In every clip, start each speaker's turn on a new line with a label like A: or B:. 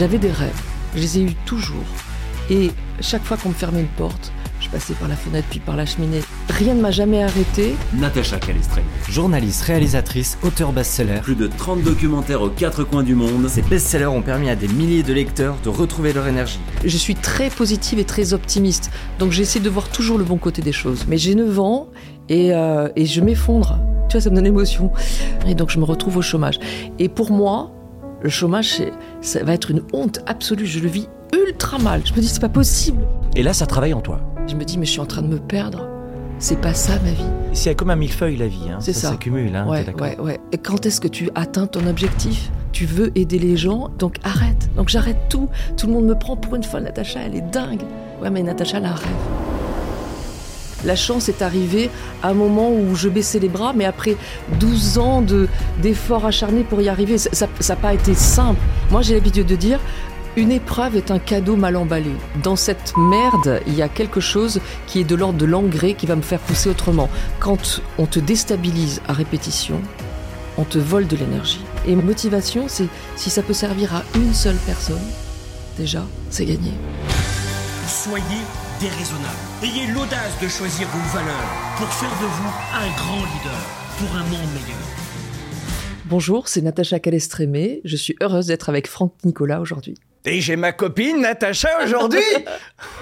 A: J'avais des rêves, je les ai eus toujours. Et chaque fois qu'on me fermait une porte, je passais par la fenêtre puis par la cheminée. Rien ne m'a jamais arrêté.
B: Natacha Calestré.
C: Journaliste, réalisatrice, auteur best-seller.
B: Plus de 30 documentaires aux quatre coins du monde.
C: Ces best-sellers ont permis à des milliers de lecteurs de retrouver leur énergie.
A: Je suis très positive et très optimiste. Donc j'essaie de voir toujours le bon côté des choses. Mais j'ai 9 ans et, euh, et je m'effondre. Tu vois, ça me donne émotion. Et donc je me retrouve au chômage. Et pour moi, le chômage, ça va être une honte absolue. Je le vis ultra mal. Je me dis, c'est pas possible.
D: Et là, ça travaille en toi.
A: Je me dis, mais je suis en train de me perdre. C'est pas ça ma vie.
D: C'est comme un millefeuille la vie. Hein.
A: C'est ça.
D: Ça s'accumule. Hein,
A: ouais, ouais, ouais. Et quand est-ce que tu atteins ton objectif? Tu veux aider les gens, donc arrête. Donc j'arrête tout. Tout le monde me prend pour une folle. Natacha, elle est dingue. Ouais, mais Natacha, elle a un rêve. La chance est arrivée à un moment où je baissais les bras, mais après 12 ans de, d'efforts acharnés pour y arriver, ça n'a pas été simple. Moi, j'ai l'habitude de dire, une épreuve est un cadeau mal emballé. Dans cette merde, il y a quelque chose qui est de l'ordre de l'engrais qui va me faire pousser autrement. Quand on te déstabilise à répétition, on te vole de l'énergie. Et motivation, c'est si ça peut servir à une seule personne, déjà, c'est gagné.
E: Soyez déraisonnable. Ayez l'audace de choisir vos valeurs pour faire de vous un grand leader pour un monde meilleur.
A: Bonjour, c'est Natacha Calestrémé. Je suis heureuse d'être avec Franck Nicolas aujourd'hui.
D: Et j'ai ma copine Natacha aujourd'hui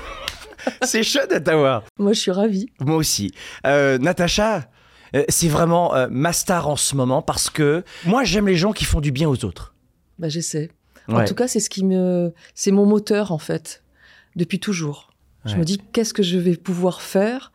D: C'est chouette de t'avoir.
A: Moi, je suis ravie.
D: Moi aussi. Euh, Natacha, euh, c'est vraiment euh, ma star en ce moment parce que moi, j'aime les gens qui font du bien aux autres.
A: Bah, j'essaie. En tout cas, c'est ce qui me, c'est mon moteur en fait, depuis toujours. Je
D: Ouais.
A: me dis qu'est-ce que je vais pouvoir faire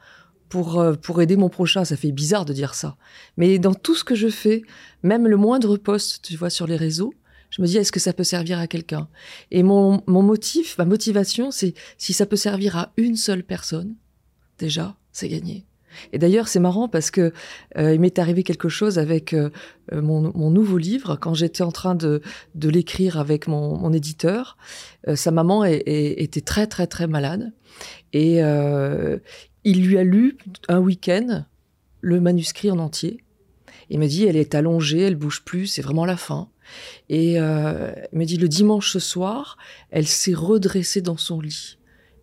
A: pour euh, pour aider mon prochain? Ça fait bizarre de dire ça, mais dans tout ce que je fais, même le moindre post, tu vois, sur les réseaux, je me dis est-ce que ça peut servir à quelqu'un? Et mon mon motif, ma motivation, c'est si ça peut servir à une seule personne, déjà, c'est gagné. Et d'ailleurs, c'est marrant parce que euh, il m'est arrivé quelque chose avec euh, mon, nouveau livre quand j'étais en train de, l'écrire avec mon, éditeur. Euh, sa maman était très très très malade et il lui a lu un week-end le manuscrit en entier. Il me dit elle est allongée, elle bouge plus, c'est vraiment la fin. Et il me dit le dimanche soir, elle s'est redressée dans son lit.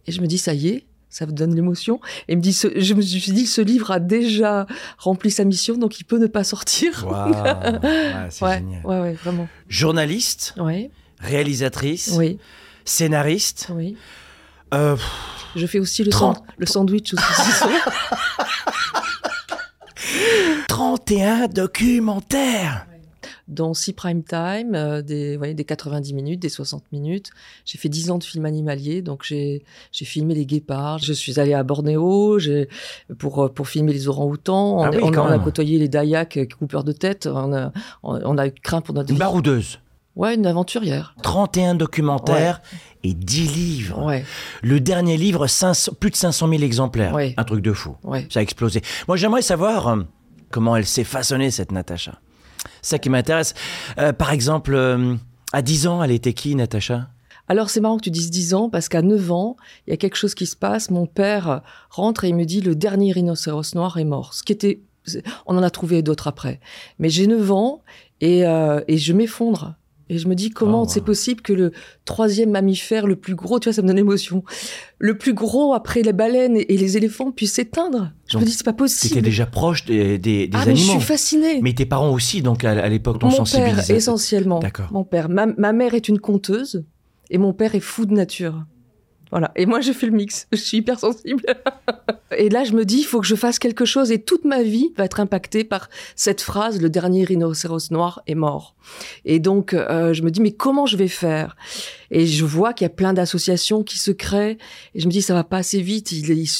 A: Et je me dis ça y est, ça me donne l'émotion. Et me dit, ce- je me suis dit, ce livre a déjà rempli sa mission, donc il peut ne pas sortir.
D: Ouais, c'est
A: ouais,
D: génial.
A: ouais, ouais, vraiment.
D: Journaliste, réalisatrice,
A: oui,
D: scénariste.
A: oui.
D: euh,
A: Je fais aussi le,
D: Trente.
A: san- le sandwich aussi. ce soir.
D: 31 documentaires.
A: Dans Six Prime Time, euh, des, ouais, des 90 minutes, des 60 minutes. J'ai fait 10 ans de film animalier, donc j'ai filmé les guépards. Je suis allée à Bornéo pour, pour filmer les orang-outans. On,
D: Ah oui,
A: on- a côtoyé les Dayaks coupeurs de tête. On a, on, on a eu craint pour notre
D: Une
A: vie.
D: baroudeuse.
A: Ouais, une aventurière.
D: 31 documentaires et 10 livres.
A: Ouais,
D: Le dernier livre, 500 plus de 500 000 exemplaires.
A: Ouais.
D: Un truc de fou. Ça a explosé. Moi, j'aimerais savoir euh, comment elle s'est façonnée, cette Natacha. Ça qui m'intéresse. Euh, par exemple, euh, à 10 ans, elle était qui, Natacha?
A: Alors c'est marrant que tu dises 10 ans parce qu'à 9 ans, il y a quelque chose qui se passe. Mon père rentre et il me dit le dernier rhinocéros noir est mort. Ce qui était, on en a trouvé d'autres après. Mais j'ai 9 ans et, euh, et je m'effondre. Et je me dis comment
D: Oh,
A: c'est possible que le troisième mammifère le plus gros, tu vois, ça me donne émotion, le plus gros après les baleines et, et les éléphants puisse s'éteindre? Je
D: Donc,
A: me dis c'est pas possible.
D: étais déjà proche des, des, des
A: ah mais je
D: animaux.
A: suis fascinée.
D: Mais tes parents aussi, donc à, à l'époque, t'ont
A: Mon
D: sensibilisé.
A: père, essentiellement.
D: D'accord.
A: Mon père. Ma, ma mère est une conteuse et mon père est fou de nature. Voilà. Et moi, je fais le mix. Je suis hyper sensible. et là, je me dis, il faut que je fasse quelque chose et toute ma vie va être impactée par cette phrase, le dernier rhinocéros noir est mort. Et donc, euh, je me dis, mais comment je vais faire? Et je vois qu'il y a plein d'associations qui se créent. Et je me dis, ça va pas assez vite. Ils, ils,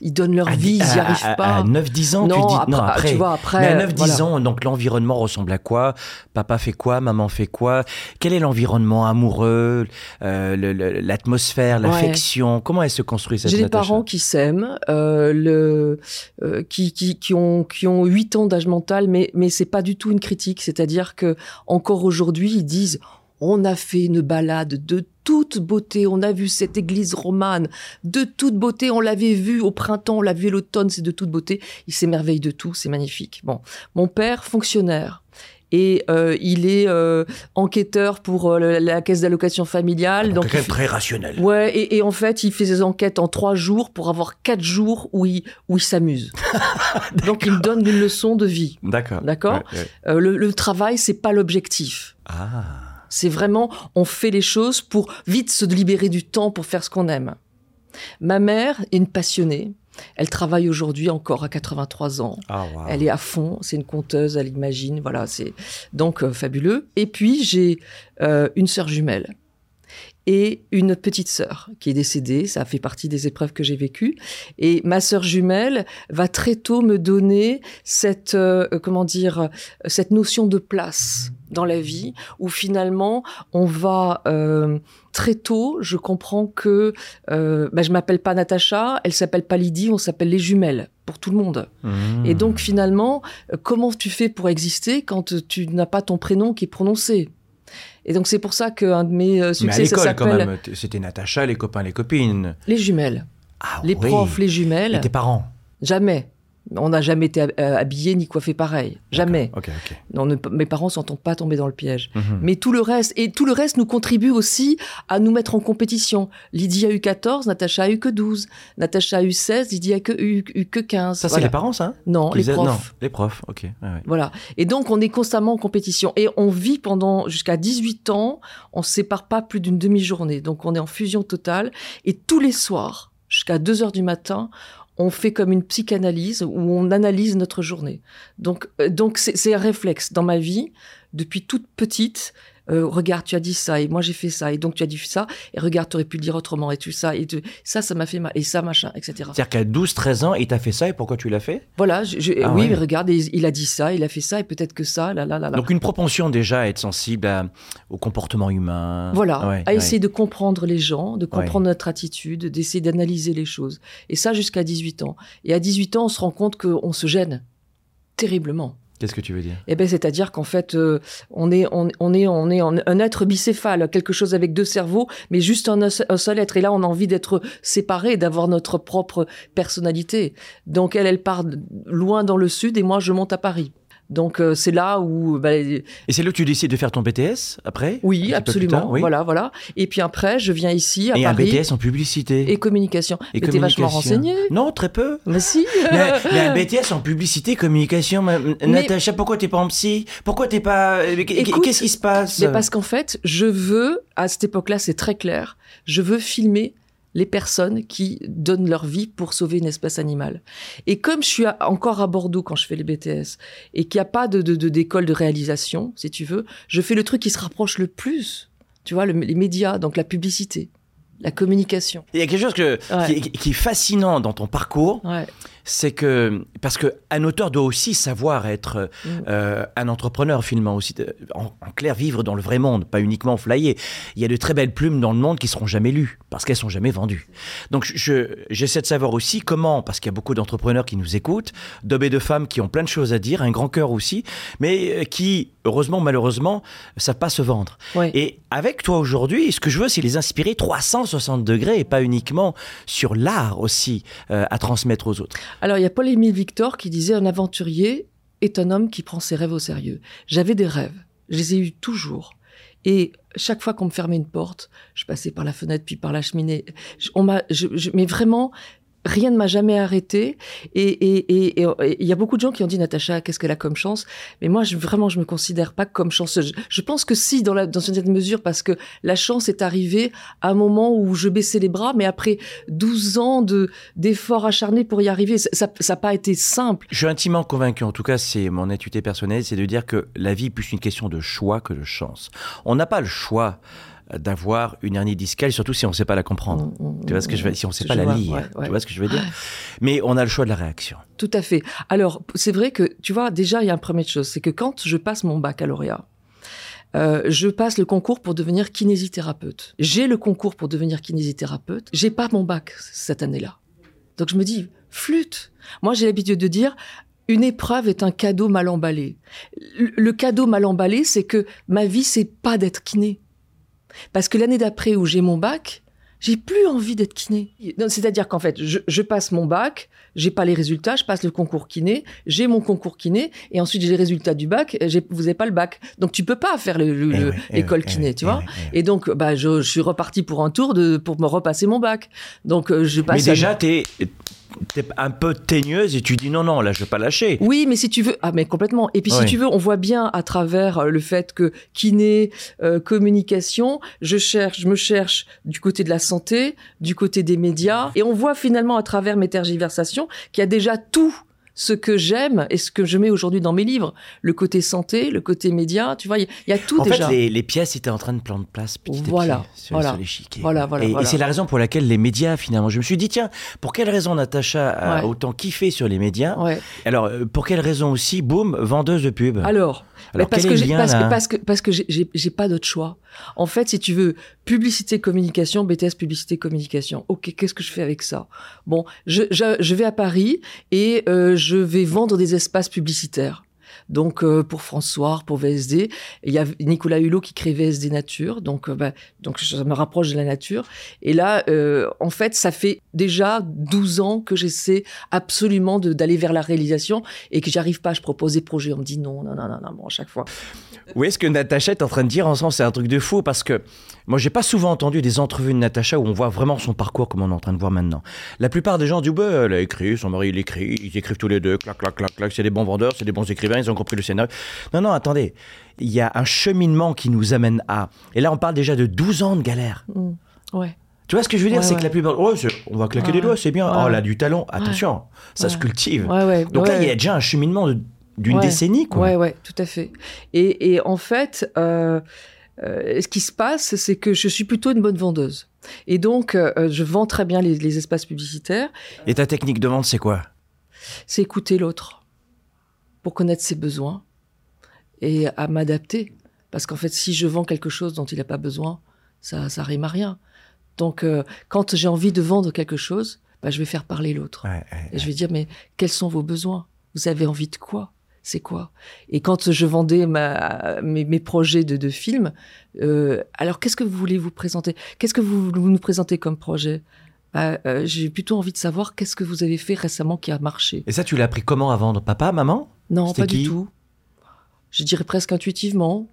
A: ils donnent leur
D: À
A: vie, ils n'y arrivent
D: à-
A: pas.
D: À 9-10 ans,
A: non,
D: tu dis.
A: après,
D: non, après.
A: tu vois, après.
D: Mais à 9-10
A: voilà.
D: ans, donc l'environnement ressemble à quoi? Papa fait quoi? Maman fait quoi? Quel est l'environnement amoureux? Euh, L'atmosphère, l'affection? Comment elle se construit cette
A: J'ai des parents qui s'aiment, euh, le, qui, qui, qui ont qui ont huit ans d'âge mental, mais mais c'est pas du tout une critique. C'est-à-dire que encore aujourd'hui, ils disent on a fait une balade de toute beauté, on a vu cette église romane de toute beauté, on l'avait vue au printemps, on l'a vue l'automne, c'est de toute beauté. Ils s'émerveillent de tout, c'est magnifique. Bon, mon père fonctionnaire et euh, il est euh, enquêteur pour euh, la, la caisse d'allocation familiale.
D: Donc,
A: il
D: quelqu'un de
A: fait-
D: très rationnel.
A: Ouais, et, et en fait, il fait ses enquêtes en trois jours pour avoir quatre jours où il, où il s'amuse. Donc, il me donne une leçon de vie.
D: D'accord.
A: D'accord.
D: Ouais, ouais.
A: Le, le travail, c'est pas l'objectif.
D: Ah.
A: C'est vraiment, on fait les choses pour vite se libérer du temps pour faire ce qu'on aime. Ma mère est une passionnée. Elle travaille aujourd'hui encore à 83 ans.
D: Ah, wow.
A: Elle est à fond, c'est une conteuse, elle imagine, voilà, c'est donc euh, fabuleux. Et puis j'ai euh, une sœur jumelle et une petite sœur qui est décédée, ça fait partie des épreuves que j'ai vécues. Et ma sœur jumelle va très tôt me donner cette, euh, comment dire, cette notion de place dans la vie, où finalement on va euh, très tôt, je comprends que euh, bah, je m'appelle pas Natacha, elle s'appelle pas Lydie, on s'appelle les jumelles pour tout le monde.
D: Mmh.
A: Et donc finalement, euh, comment tu fais pour exister quand tu n'as pas ton prénom qui est prononcé? Et donc c'est pour ça qu'un de mes euh,
D: Mais à
A: succès, ça
D: l'école, quand même, c'était Natacha, les copains, les copines.
A: les jumelles.
D: Ah,
A: Les
D: oui.
A: profs, les
D: Et
A: jumelles,
D: tes parents?
A: jamais. On n'a jamais été euh, habillés ni coiffés pareil. Jamais. Non, ne- mes parents sont pas tombés dans le piège.
D: Mhm.
A: Mais tout le reste, et tout le reste nous contribue aussi à nous mettre en compétition. Lydie a eu 14, Natacha a eu que 12. Natacha a eu 16, Lydie a que, eu, eu que 15.
D: Ça, c'est les parents, ça hein?
A: Non, les profs.
D: Non, les profs, ok. ouais.
A: Voilà. Et donc, on est constamment en compétition. Et on vit pendant jusqu'à 18 ans, on se sépare pas plus d'une demi-journée. Donc, on est en fusion totale. Et tous les soirs, jusqu'à 2 heures du matin, on fait comme une psychanalyse où on analyse notre journée. Donc, euh, donc c'est c'est un réflexe dans ma vie, depuis toute petite. Euh, regarde, tu as dit ça, et moi j'ai fait ça, et donc tu as dit ça, et regarde, tu aurais pu le dire autrement, et tout ça, et tu- ça, ça m'a fait mal, et ça, machin, etc.
D: C'est-à-dire qu'à 12-13 ans, il t'a fait ça et pourquoi tu l'as fait?
A: Voilà, je, je-
D: Ah
A: oui,
D: ouais.
A: mais regarde, il a dit ça, il a fait ça, et peut-être que ça, là, là, là, là.
D: Donc une propension déjà à être sensible à- au comportement humain.
A: Voilà,
D: Ouais,
A: à
D: ouais.
A: essayer de comprendre les gens, de comprendre notre attitude, d'essayer d'analyser les choses. Et ça jusqu'à 18 ans. Et à 18 ans, on se rend compte qu'on se gêne terriblement.
D: Qu'est-ce que tu veux dire?
A: Eh ben, c'est-à-dire qu'en fait, euh, on est, on, on est, on est un être bicéphale, quelque chose avec deux cerveaux, mais juste un, un seul être. Et là, on a envie d'être séparés, d'avoir notre propre personnalité. Donc, elle, elle part loin dans le sud, et moi, je monte à Paris. Donc, euh, c'est là où, bah,
D: Et c'est là que tu décides de faire ton BTS après? Un
A: oui, absolument.
D: tard, oui.
A: Voilà, voilà. Et puis après, je viens ici à
D: Et un
A: Paris.
D: BTS en publicité.
A: Et communication.
D: Et
A: mais t'es vachement renseigné.
D: Non, très peu.
A: Mais si.
D: mais, mais un BTS en publicité, communication, ma- Natacha, pourquoi t'es pas en psy? Pourquoi t'es pas... euh, Qu'est-ce qui se passe?
A: Mais parce qu'en fait, je veux, à cette époque-là, c'est très clair, je veux filmer les personnes qui donnent leur vie pour sauver une espèce animale. Et comme je suis à- encore à Bordeaux quand je fais les BTS et qu'il n'y a pas de, de, de- d'école de réalisation, si tu veux, je fais le truc qui se rapproche le plus. Tu vois, le- les médias, donc la publicité, la communication.
D: Il y a quelque chose que,
A: Ouais.
D: qui, qui est fascinant dans ton parcours,
A: Ouais.
D: C'est que parce que un auteur doit aussi savoir être
A: Mm.
D: euh, un entrepreneur finalement aussi en, en clair vivre dans le vrai monde pas uniquement flyer il y a de très belles plumes dans le monde qui seront jamais lues parce qu'elles sont jamais vendues donc je j'essaie de savoir aussi comment parce qu'il y a beaucoup d'entrepreneurs qui nous écoutent d'hommes et de femmes qui ont plein de choses à dire un grand cœur aussi mais euh, qui heureusement malheureusement savent pas se vendre
A: Ouais.
D: et avec toi aujourd'hui, ce que je veux, c'est les inspirer 360 degrés et pas uniquement sur l'art aussi euh, à transmettre aux autres.
A: Alors, il y a Paul-Émile Victor qui disait Un aventurier est un homme qui prend ses rêves au sérieux. J'avais des rêves, je les ai eus toujours. Et chaque fois qu'on me fermait une porte, je passais par la fenêtre puis par la cheminée. On m'a, mais vraiment, rien ne m'a jamais arrêté. Et il y a beaucoup de gens qui ont dit Natacha, qu'est-ce qu'elle a comme chance? Mais moi, je, vraiment, je me considère pas comme chanceuse. Je, pense que si, dans une certaine mesure, parce que la chance est arrivée à un moment où je baissais les bras, mais après 12 ans de d'efforts acharnés pour y arriver, ça n'a pas été simple.
D: Je suis intimement convaincu, en tout cas c'est mon attitude personnelle, c'est de dire que la vie est plus une question de choix que de chance. On n'a pas le choix d'avoir une hernie discale, surtout si on ne sait pas la comprendre. Tu vois ce que je veux dire Si on ne sait pas la
A: vois,
D: lire,
A: ouais, ouais.
D: tu vois ce que je veux dire Mais on a le choix de la réaction.
A: Tout à fait. Alors, c'est vrai que, tu vois, déjà, il y a une première chose, c'est que quand je passe mon baccalauréat, euh, je passe le concours pour devenir kinésithérapeute. J'ai le concours pour devenir kinésithérapeute. J'ai pas mon bac cette année-là. Donc je me dis, flûte. Moi, j'ai l'habitude de dire, une épreuve est un cadeau mal emballé. Le, le cadeau mal emballé, c'est que ma vie, c'est pas d'être kiné. Parce que l'année d'après où j'ai mon bac, J'ai plus envie d'être kiné. C'est-à-dire qu'en fait, je, je passe mon bac, j'ai pas les résultats, je passe le concours kiné, j'ai mon concours kiné, et ensuite j'ai les résultats du bac, vous avez pas le bac. Donc tu peux pas faire
D: Eh eh
A: l'école
D: ouais,
A: kiné,
D: eh
A: tu vois.
D: eh.
A: Et donc, bah, je, je suis reparti pour un tour de, pour me repasser mon bac. Donc, euh, je
D: Mais
A: passe.
D: déjà, t'es es un peu teigneuse et tu dis non, non, là, je vais pas lâcher.
A: Oui, mais si tu veux, ah mais complètement. Et puis si tu veux, on voit bien à travers euh, le fait que kiné, euh, communication, je cherche, je me cherche du côté de la santé, du côté des médias, et on voit finalement à travers mes tergiversations qu'il y a déjà tout ce que j'aime et ce que je mets aujourd'hui dans mes livres, le côté santé, le côté média, tu vois, il y, a- il y a tout
D: En
A: déjà.
D: fait, les, les pièces étaient en train de prendre place petit
A: Voilà,
D: à petit sur,
A: voilà.
D: sur l'échiquier.
A: Voilà, voilà,
D: et, c'est la raison pour laquelle les médias, finalement, je me suis dit, tiens, pour quelle raison Natacha a
A: Ouais.
D: autant kiffé sur les médias?
A: Ouais.
D: Alors, euh, pour quelle raison aussi, boum, vendeuse de pub
A: Alors,
D: Alors,
A: parce
D: quel
A: que
D: est lien,
A: parce que parce que parce que j'ai- j'ai j'ai pas d'autre choix. En fait, si tu veux publicité communication, BTS publicité communication. Ok, qu'est-ce que je fais avec ça? Bon, je, je je vais à Paris et euh, je vais vendre des espaces publicitaires. Donc euh, pour François, pour VSD, il y a Nicolas Hulot qui crée VSD Nature, donc euh, bah, donc je me rapproche de la nature. Et là, euh, en fait, ça fait déjà 12 ans que j'essaie absolument d'aller vers la réalisation et que j'arrive pas. Je propose des projets, on me dit non, non, non, non, non, bon, à chaque fois.
D: Où est-ce que Natacha est en train de dire ensemble C'est un truc de fou parce que moi, j'ai pas souvent entendu des entrevues de Natacha où on voit vraiment son parcours comme on est en train de voir maintenant. La plupart des gens disent bah, elle a écrit, son mari il écrit, ils écrivent tous les deux, clac, clac, clac, clac, c'est des bons vendeurs, c'est des bons écrivains, ils ont compris le scénario. Non, non, attendez, il y a un cheminement qui nous amène à. Et là, on parle déjà de 12 ans de galère.
A: Mm. Ouais.
D: Tu vois ce que je veux dire?
A: Ouais,
D: C'est
A: ouais.
D: que la plupart. Oh, on va claquer
A: Ouais,
D: des doigts, c'est bien. Oh, a du talent. Attention, ça se cultive. Donc là, il y a déjà un cheminement d'une décennie, quoi.
A: Ouais, ouais, tout à fait. Et, et en fait, euh, euh, ce qui se passe, c'est que je suis plutôt une bonne vendeuse. Et donc, euh, je vends très bien les, les espaces publicitaires.
D: Et ta technique de vente, c'est quoi?
A: C'est écouter l'autre pour connaître ses besoins et à m'adapter. Parce qu'en fait, si je vends quelque chose dont il n'a pas besoin, ça, ça rime à rien. Donc, euh, quand j'ai envie de vendre quelque chose, bah, je vais faire parler l'autre.
D: Ouais, ouais,
A: Et je vais dire, mais quels sont vos besoins? Vous avez envie de quoi? C'est quoi? Et quand je vendais ma, mes, mes projets de, de films, euh, alors qu'est-ce que vous voulez vous présenter? Qu'est-ce que vous, vous nous présentez comme projet? Bah, euh, J'ai plutôt envie de savoir qu'est-ce que vous avez fait récemment qui a marché.
D: Et ça, tu l'as appris comment à vendre? Papa, maman?
A: Non, pas du tout. Je dirais presque intuitivement.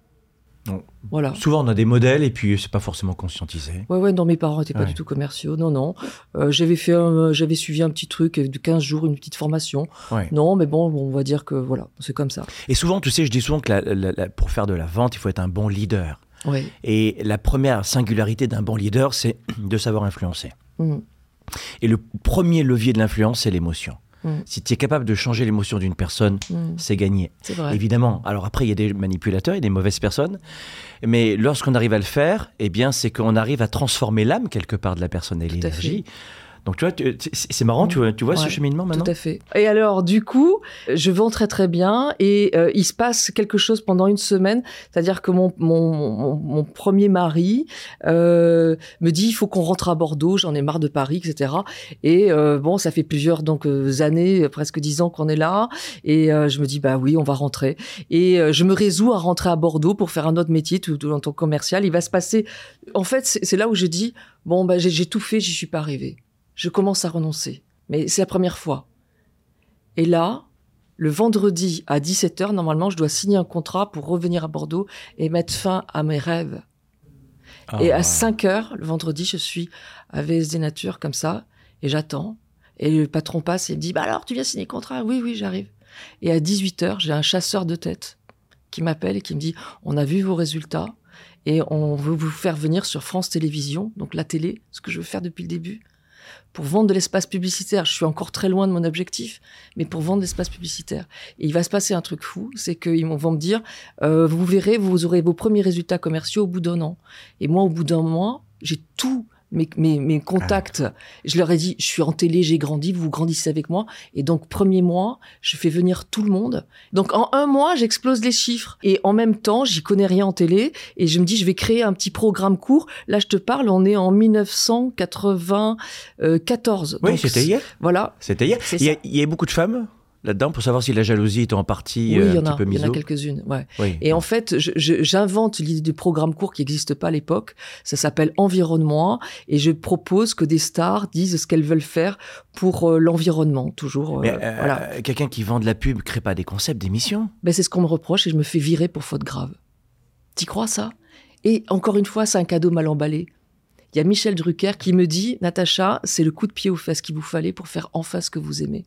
D: Non.
A: Voilà.
D: Souvent, on a des modèles et puis c'est pas forcément conscientisé.
A: Ouais, ouais, non, mes parents n'étaient pas
D: Ouais.
A: du tout commerciaux. Non, non. Euh, j'avais fait, un- j'avais suivi un petit truc de 15 jours, une petite formation.
D: Ouais.
A: Non, mais bon, on va dire que voilà, c'est comme ça.
D: Et souvent, tu sais, je dis souvent que la- la- la- pour faire de la vente, il faut être un bon leader.
A: Ouais.
D: Et la première singularité d'un bon leader, c'est de savoir influencer.
A: Mm.
D: Et le premier levier de l'influence, c'est l'émotion.
A: Mm.
D: Si tu es capable de changer l'émotion d'une personne,
A: Mm.
D: c'est gagné.
A: Vrai.
D: Évidemment. Alors après, il y a des manipulateurs, il y a des mauvaises personnes. Mais lorsqu'on arrive à le faire, eh bien, c'est qu'on arrive à transformer l'âme quelque part de la personne et l'énergie. Donc tu vois, c'est marrant, tu vois, tu vois ce cheminement maintenant?
A: Tout à fait. Et alors, du coup, je vends très très bien et euh, il se passe quelque chose pendant une semaine. C'est-à-dire que mon, mon, mon, mon premier mari euh, me dit il faut qu'on rentre à Bordeaux, j'en ai marre de Paris, etc. Et euh, bon, ça fait plusieurs donc euh, années, presque dix ans qu'on est là. Et euh, je me dis bah oui, on va rentrer. Et euh, je me résous à rentrer à Bordeaux pour faire un autre métier tout, tout en tant que commercial. Il va se passer. En fait, c'est là où je dis bon bah j'ai j'ai tout fait, j'y suis pas arrivé. Je commence à renoncer. Mais c'est la première fois. Et là, le vendredi à 17h, normalement, je dois signer un contrat pour revenir à Bordeaux et mettre fin à mes rêves. et
D: Ah,
A: à 5h, le vendredi, je suis à VSD Nature, comme ça, et j'attends. Et le patron passe et me dit, bah alors, tu viens signer le contrat? Oui, oui, j'arrive. Et à 18h, j'ai un chasseur de tête qui m'appelle et qui me dit, on a vu vos résultats et on veut vous faire venir sur France Télévisions, donc la télé, ce que je veux faire depuis le début pour vendre de l'espace publicitaire. Je suis encore très loin de mon objectif, mais pour vendre de l'espace publicitaire. Et il va se passer un truc fou, c'est qu'ils vont me dire, euh, vous verrez, vous aurez vos premiers résultats commerciaux au bout d'un an. Et moi, au bout d'un mois, j'ai tout. Mes, mes, mes contacts, je leur ai dit, je suis en télé, j'ai grandi, vous grandissez avec moi. Et donc, premier mois, je fais venir tout le monde. Donc, en un mois, j'explose les chiffres. Et en même temps, j'y connais rien en télé. Et je me dis, je vais créer un petit programme court. Là, je te parle, on est en 1994.
D: Oui, c'était hier.
A: Voilà.
D: C'était hier. Il y, a, il y a beaucoup de femmes? Là-dedans pour savoir si la jalousie est en partie
A: oui,
D: euh,
A: y
D: un
A: en a,
D: petit peu
A: il y en
D: mise
A: a quelques-unes. Ouais.
D: Oui.
A: Et en fait, j'invente l'idée du programme court qui n'existe pas à l'époque. Ça s'appelle Environnement. Et je propose que des stars disent ce qu'elles veulent faire pour euh, l'environnement, toujours.
D: Mais euh,
A: voilà.
D: quelqu'un qui vend de la pub crée pas des concepts d'émissions.
A: Ben, c'est ce qu'on me reproche et je me fais virer pour faute grave. T'y crois ça? Et encore une fois, c'est un cadeau mal emballé. Il y a Michel Drucker qui me dit, Natacha, c'est le coup de pied aux fesses qu'il vous fallait pour faire enfin ce que vous aimez.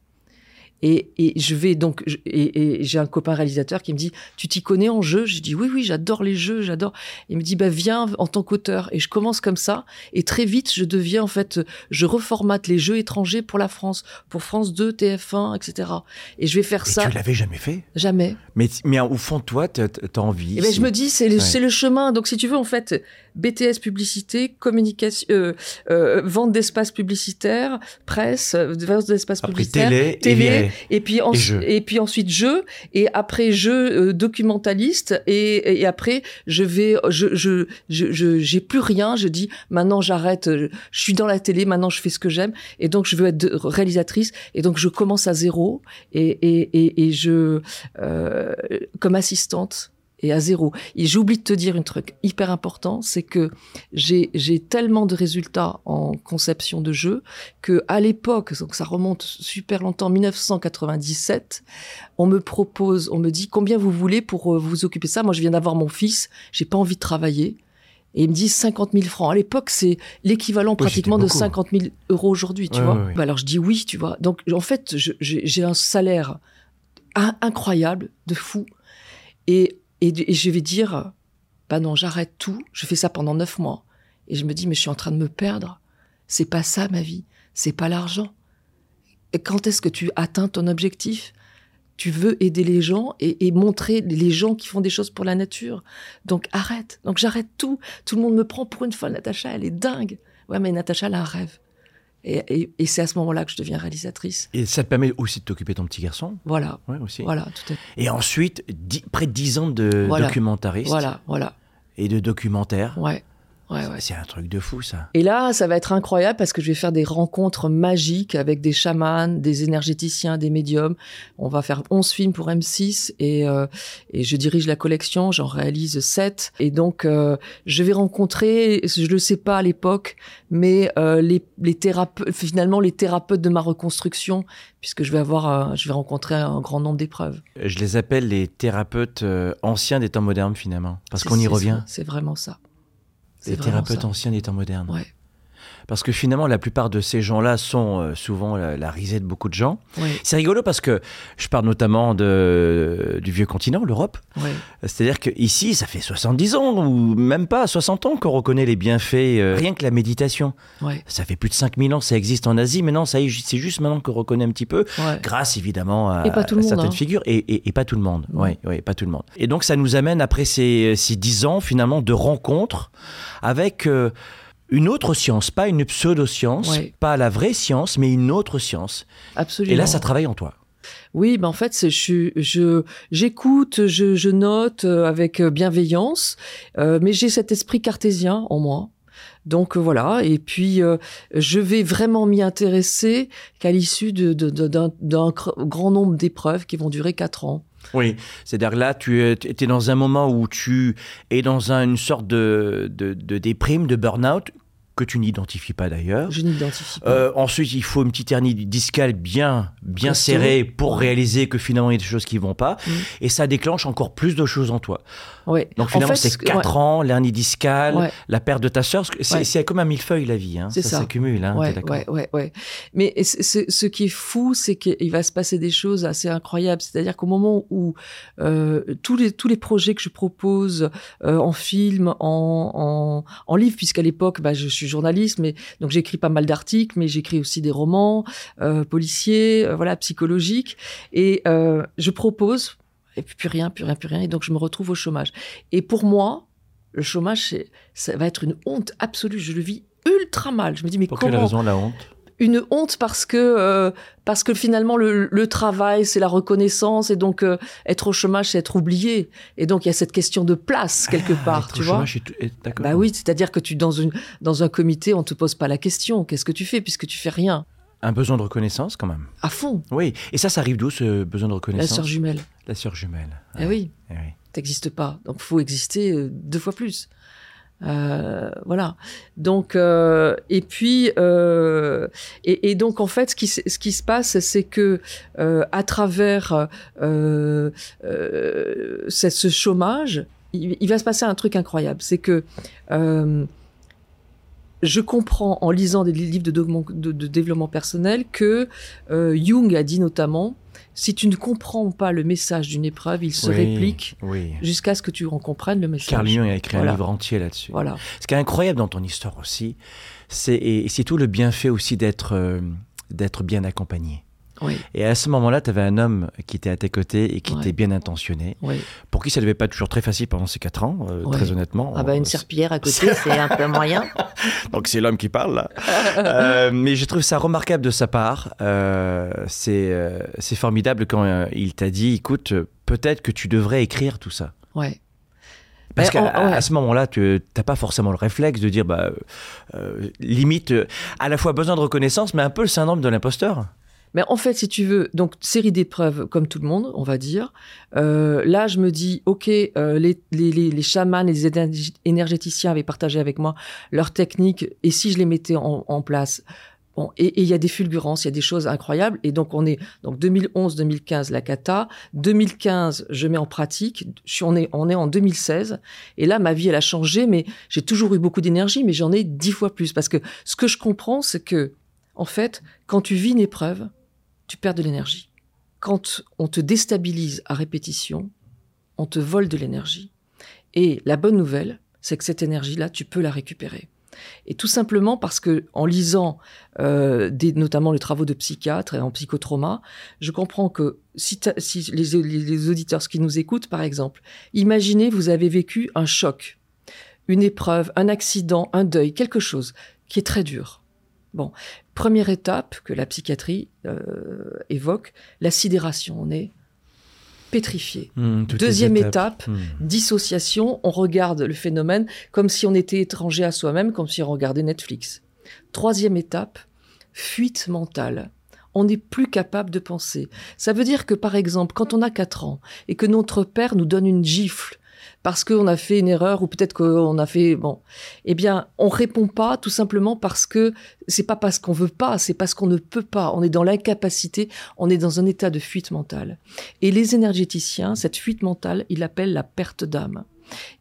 A: Et, et je vais donc, je- et, et j'ai un copain réalisateur qui me dit, tu t'y connais en jeu? Je dis oui, oui, j'adore les jeux, j'adore. Il me dit, bah viens en tant qu'auteur. Et je commence comme ça, et très vite, je deviens en fait, je reformate les jeux étrangers pour la France, pour France 2, TF1, etc. Et je vais faire
D: Et
A: ça
D: tu l'avais jamais fait?
A: jamais.
D: Mais, mais au fond toi, t'as envie.
A: Eh ben, je me dis, c'est le,
D: Ouais.
A: c'est le chemin. Donc, si tu veux, en fait, BTS publicité, communication, euh, euh, vente d'espace publicitaire, presse, vente d'espace publicitaire,
D: télé, et
A: télé,
D: viré.
A: et puis, en-
D: Et jeu.
A: et puis ensuite jeu, et après jeu euh, documentaliste, et, et après je vais, je, je, je, je- j'ai plus rien. Je dis maintenant j'arrête. euh, Je suis dans la télé, maintenant je fais ce que j'aime, et donc je veux être réalisatrice, et donc je commence à zéro, et et et, et je euh, comme assistante et à zéro. Et j'oublie de te dire un truc hyper important, c'est que j'ai j'ai tellement de résultats en conception de jeu que à l'époque, donc ça remonte super longtemps, 1997, on me propose, on me dit combien vous voulez pour euh, vous occuper de ça? Moi, je viens d'avoir mon fils, j'ai pas envie de travailler. Et ils me disent 50 000 francs. À l'époque, c'est l'équivalent pratiquement de
D: c'était beaucoup.
A: 50 000 euros aujourd'hui, tu
D: Ouais,
A: vois.
D: ouais, ouais.
A: Bah alors je dis oui, tu vois. Donc en fait, je- j'ai j'ai un salaire in- incroyable, de fou. Et, et, je vais dire, bah non, j'arrête tout. Je fais ça pendant neuf mois. Et je me dis, mais je suis en train de me perdre. C'est pas ça ma vie. C'est pas l'argent. Quand est-ce que tu atteins ton objectif? Tu veux aider les gens et, et montrer les gens qui font des choses pour la nature. Donc arrête. Donc j'arrête tout. Tout le monde me prend pour une folle. Natacha, elle est dingue. Ouais, mais Natacha, elle a un rêve. Et, et- et c'est à ce moment-là que je deviens réalisatrice.
D: Et ça te permet aussi de t'occuper de ton petit garçon.
A: Voilà.
D: Ouais, aussi.
A: Voilà, tout à fait.
D: Et ensuite, dix- près de 10 ans de
A: Voilà.
D: documentariste
A: Voilà, voilà.
D: et de documentaire.
A: Ouais. Ouais, ouais.
D: C'est un truc de fou, ça.
A: Et là, ça va être incroyable parce que je vais faire des rencontres magiques avec des chamans, des énergéticiens, des médiums. On va faire 11 films pour M6 et, euh, et je dirige la collection, j'en réalise 7. Et donc, euh, je vais rencontrer, je le sais pas à l'époque, mais euh, les, les thérapeutes, finalement les thérapeutes de ma reconstruction, puisque je vais avoir, un- je vais rencontrer un grand nombre d'épreuves.
D: Je les appelle les thérapeutes euh, anciens des temps modernes, finalement. Parce qu'on y revient.
A: C'est vraiment ça.
D: Les thérapeutes anciens des temps modernes.
A: Ouais,
D: Parce que finalement, la plupart de ces gens-là sont euh, souvent la, la risée de beaucoup de gens.
A: ouais,
D: C'est rigolo parce que je parle notamment de, du vieux continent, l'Europe.
A: ouais.
D: C'est-à-dire qu'ici, ça fait 70 ans, ou même pas 60 ans qu'on reconnaît les bienfaits, euh, rien que la méditation.
A: ouais,
D: Ça fait plus de 5000 ans, ça existe en Asie, mais non, ça y est, c'est juste maintenant qu'on reconnaît un petit peu, grâce évidemment à,
A: monde,
D: certaines
A: hein.
D: figures, et, et- et pas tout le monde. Ouais, pas tout le monde. Et donc ça nous amène, après ces, ces 10 ans, finalement, de rencontres avec euh, une autre science, pas une pseudo-science,
A: Ouais.
D: pas la vraie science, mais une autre science.
A: Absolument.
D: Et là, ça travaille en toi.
A: Oui, ben en fait, c'est- je je j'écoute, je, je note euh, avec euh, bienveillance, euh, mais j'ai cet esprit cartésien en moi. Donc euh, voilà, et puis euh, je vais vraiment m'y intéresser qu'à l'issue de- de- de- d'un grand nombre d'épreuves qui vont durer quatre ans.
D: Oui, c'est-à-dire là, tu es, dans un moment où tu es dans un- une sorte de, de, de déprime, de burn-out, que tu n'identifies pas d'ailleurs.
A: Je n'identifie pas.
D: Euh, ensuite, il faut une petite hernie discale bien, bien serrée pour réaliser que finalement il y a des choses qui vont pas.
A: Mm.
D: Et ça déclenche encore plus de choses en toi.
A: ouais.
D: Donc
A: En
D: finalement,
A: fait,
D: c'est
A: ce que-
D: 4 ans, l'hernie discale,
A: Ouais.
D: la perte de ta sœur. C'est comme un millefeuille la vie. Hein. Ça s'accumule. Hein.
A: Mais ce qui est fou, c'est qu'il va se passer des choses assez incroyables. C'est-à-dire qu'au moment où euh, tous les tous les projets que je propose euh, en film, en, en, en livre, puisqu'à l'époque, bah, je suis journaliste, mais donc j'écris pas mal d'articles, mais j'écris aussi des romans euh, policiers, euh, voilà, psychologiques, et euh, je propose et puis plus rien, plus rien, plus rien, et donc je me retrouve au chômage. Et pour moi, le chômage, ça va être une honte absolue. Je le vis ultra mal. Je me dis mais
D: Pour quelle raison la honte?
A: Une honte parce que euh, parce que finalement le, le travail c'est la reconnaissance et donc euh, être au chômage c'est être oublié et donc il y a cette question de place quelque
D: Ah,
A: part
D: être
A: tu
D: au
A: vois
D: chômage, d'accord.
A: bah oui c'est-à-dire que tu dans une dans un comité on te pose pas la question qu'est-ce que tu fais puisque tu fais rien?
D: Un besoin de reconnaissance quand même.
A: à fond.
D: Oui. Et ça, ça arrive d'où ce besoin de
A: La
D: reconnaissance?
A: sœur jumelle.
D: La sœur jumelle.
A: Eh oui,
D: Eh oui.
A: t'existes pas. Donc, faut exister euh, deux fois plus. Euh, voilà. Donc, euh, et puis, euh, et, donc, en fait, ce qui, se passe, c'est que euh, à travers euh, ce chômage, il, va se passer un truc incroyable. C'est que je comprends en lisant des livres de, développement personnel que Jung a dit notamment si tu ne comprends pas le message d'une épreuve, il se
D: Oui,
A: réplique
D: Oui.
A: jusqu'à ce que tu en comprennes le message.
D: Carl Jung a écrit
A: Voilà.
D: un livre entier là-dessus.
A: Voilà.
D: Ce qui est incroyable dans ton histoire aussi, c'est et et c'est tout le bienfait aussi d'être euh, d'être bien accompagné.
A: Oui,
D: Et à ce moment-là, tu avais un homme qui était à tes côtés et qui
A: Ouais.
D: était bien intentionné, pour qui ça devait pas être toujours très facile pendant ces quatre ans, euh,
A: Ouais.
D: très honnêtement.
A: Ah bah une
D: Euh,
A: serpillière à côté, c'est un peu moyen.
D: Donc c'est l'homme qui parle là. Euh, mais je trouve ça remarquable de sa part. Euh, c'est formidable quand il t'a dit, écoute, peut-être que tu devrais écrire tout ça.
A: Ouais.
D: Parce qu'à
A: ouais.
D: ce moment-là, tu n'as pas forcément le réflexe de dire, bah, euh, limite, euh, à la fois besoin de reconnaissance, mais un peu le syndrome de l'imposteur.
A: Mais en fait, si tu veux, donc série d'épreuves comme tout le monde, on va dire. Euh, là, je me dis, ok, euh, les, les, les, chamans, les énergéticiens avaient partagé avec moi leurs techniques, et si je les mettais en, place, bon, et il y a des fulgurances, il y a des choses incroyables, et donc on est donc 2011-2015 la kata, 2015 je mets en pratique, je suis, on est on est en 2016, et là ma vie elle a changé, mais j'ai toujours eu beaucoup d'énergie, mais j'en ai dix fois plus parce que ce que je comprends, c'est que en fait, quand tu vis une épreuve, tu perds de l'énergie. Quand on te déstabilise à répétition, on te vole de l'énergie. Et la bonne nouvelle, c'est que cette énergie-là, tu peux la récupérer. Et tout simplement parce que, en lisant euh, notamment les travaux de psychiatres et en psychotrauma, je comprends que si, les, auditeurs qui nous écoutent, par exemple, imaginez vous avez vécu un choc, une épreuve, un accident, un deuil, quelque chose qui est très dur. Bon, première étape que la psychiatrie euh, évoque, la sidération. On est pétrifié.
D: Les
A: Deuxième étape,
D: Hmm.
A: dissociation, on regarde le phénomène comme si on était étranger à soi-même, comme si on regardait Netflix. Troisième étape, fuite mentale. On n'est plus capable de penser. Ça veut dire que, par exemple, quand on a 4 ans et que notre père nous donne une gifle parce qu'on a fait une erreur ou peut-être qu'on a fait bon, eh bien, on répond pas tout simplement parce que c'est pas parce qu'on veut pas, c'est parce qu'on ne peut pas. On est dans l'incapacité, on est dans un état de fuite mentale. Et les énergéticiens, cette fuite mentale, ils l'appellent la perte d'âme.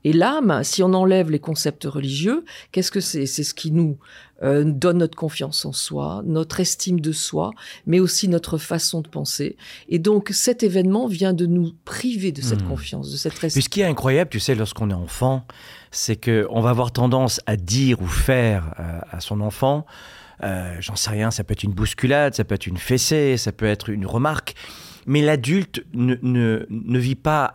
A: Et l'âme, si on enlève les concepts religieux, qu'est-ce que c'est? C'est ce qui nous euh, donne notre confiance en soi, notre estime de soi, mais aussi notre façon de penser. Et donc cet événement vient de nous priver de cette
D: Hmm.
A: confiance, de cette estime.
D: ce qui est incroyable, tu sais, lorsqu'on est enfant, c'est que on va avoir tendance à dire ou faire euh, à son enfant, euh, j'en sais rien, ça peut être une bousculade, ça peut être une fessée, ça peut être une remarque, mais l'adulte ne, ne, ne vit pas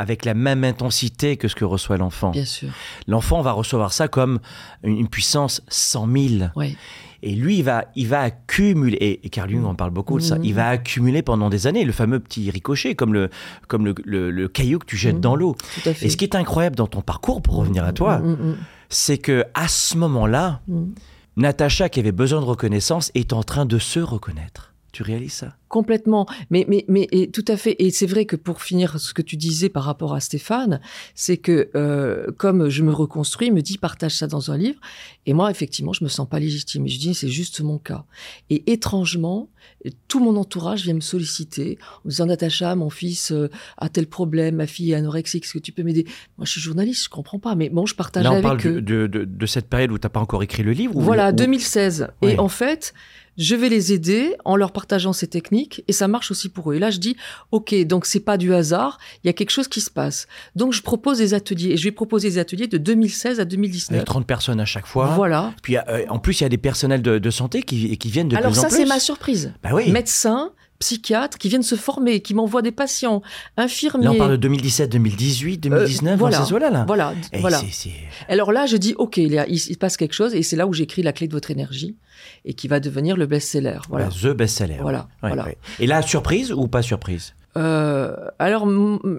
D: avec la même intensité que ce que reçoit l'enfant.
A: Bien sûr,
D: L'enfant va recevoir ça comme une puissance 100 000.
A: oui.
D: Et lui, il va, il va accumuler, et, Carl Jung en parle beaucoup de ça,
A: Mhm.
D: il va accumuler pendant des années le fameux petit ricochet, comme le, comme le, le- le caillou que tu jettes
A: Mhm.
D: dans l'eau.
A: Tout à fait.
D: Et ce qui est incroyable dans ton parcours, pour revenir à toi,
A: Mm, mm,
D: c'est que à ce moment-là,
A: mm, mm.
D: Natacha, qui avait besoin de reconnaissance, est en train de se reconnaître. Tu réalises ça?
A: Complètement. Mais, mais, mais et tout à fait. Et c'est vrai que pour finir, ce que tu disais par rapport à Stéphane, c'est que euh, comme je me reconstruis, il me dit partage ça dans un livre. Et moi, effectivement, je me sens pas légitime. Et je dis c'est juste mon cas. Et étrangement, tout mon entourage vient me solliciter en me disant Natacha, mon fils euh, a tel problème, ma fille est anorexique, est-ce que tu peux m'aider? Moi, je suis journaliste, je comprends pas. Mais bon, je partage
D: Là, on
A: avec
D: parle
A: eux.
D: de, de- de cette période où tu n'as pas encore écrit le livre ou-
A: Voilà,
D: ou-
A: 2016.
D: Oui.
A: Et en fait, je vais les aider en leur partageant ces techniques et ça marche aussi pour eux. Et là, je dis, OK, donc c'est pas du hasard, il y a quelque chose qui se passe. Donc, je propose des ateliers et je vais proposer des ateliers de 2016 à 2019.
D: Avec 30 personnes à chaque fois.
A: Voilà.
D: Puis euh, en plus, il y a des personnels de, de santé qui, qui viennent de
A: Alors
D: plus en
A: ça,
D: plus.
A: c'est ma surprise.
D: Bah oui.
A: Médecins, psychiatres qui viennent se former, qui m'envoient des patients, infirmiers.
D: Là, on parle de 2017, 2018, 2019,
A: Euh, voilà.
D: eaux-là. Là.
A: Voilà,
D: Et
A: voilà. Alors là, je dis, OK, il, y a- il se passe quelque chose et c'est là où j'écris La clé de votre énergie et qui va devenir le best-seller. Voilà.
D: The best-seller.
A: Voilà,
D: Ouais,
A: voilà.
D: ouais. Et là, surprise ou pas surprise?
A: Euh, alors,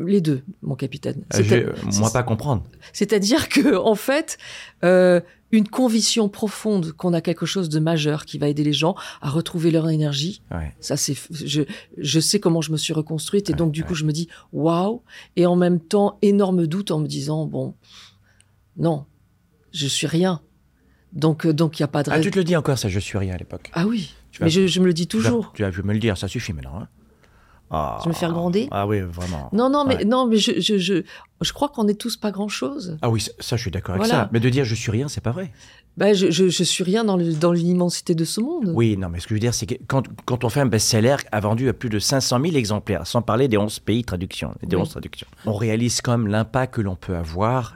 A: les deux, mon capitaine.
D: Euh, je-
A: C'est-
D: moi, pas comprendre.
A: C'est-à-dire que, en fait, euh, une conviction profonde qu'on a quelque chose de majeur qui va aider les gens à retrouver leur énergie.
D: Ouais.
A: Ça, c'est, je, je sais comment je me suis reconstruite et
D: Ouais,
A: donc du
D: ouais.
A: coup, je me dis waouh. Et en même temps, énorme doute en me disant bon, non, je suis rien. Donc, euh, donc il y a pas de.
D: Ah, tu te le dis encore, ça, je suis rien à l'époque.
A: Ah oui.
D: Tu vas-
A: Mais je, je me le dis
D: Tu vas-
A: toujours.
D: Tu vas me le dire, ça suffit maintenant. hein. Ah,
A: Je me fais regronder
D: Ah oui, vraiment.
A: Non, non, mais
D: Ouais.
A: non, mais je, je, je, je crois qu'on est tous pas grand chose.
D: Ah oui, ça, je suis d'accord avec ça. Mais de dire je suis rien, c'est pas vrai.
A: Ben, je, je, je suis rien dans, le, dans l'immensité de ce monde.
D: Oui, non, mais ce que je veux dire, c'est que quand, quand on fait un best-seller a vendu à plus de 500 000 exemplaires, sans parler des 11 pays traductions, des
A: Oui.
D: 11 traductions, on réalise comme l'impact que l'on peut avoir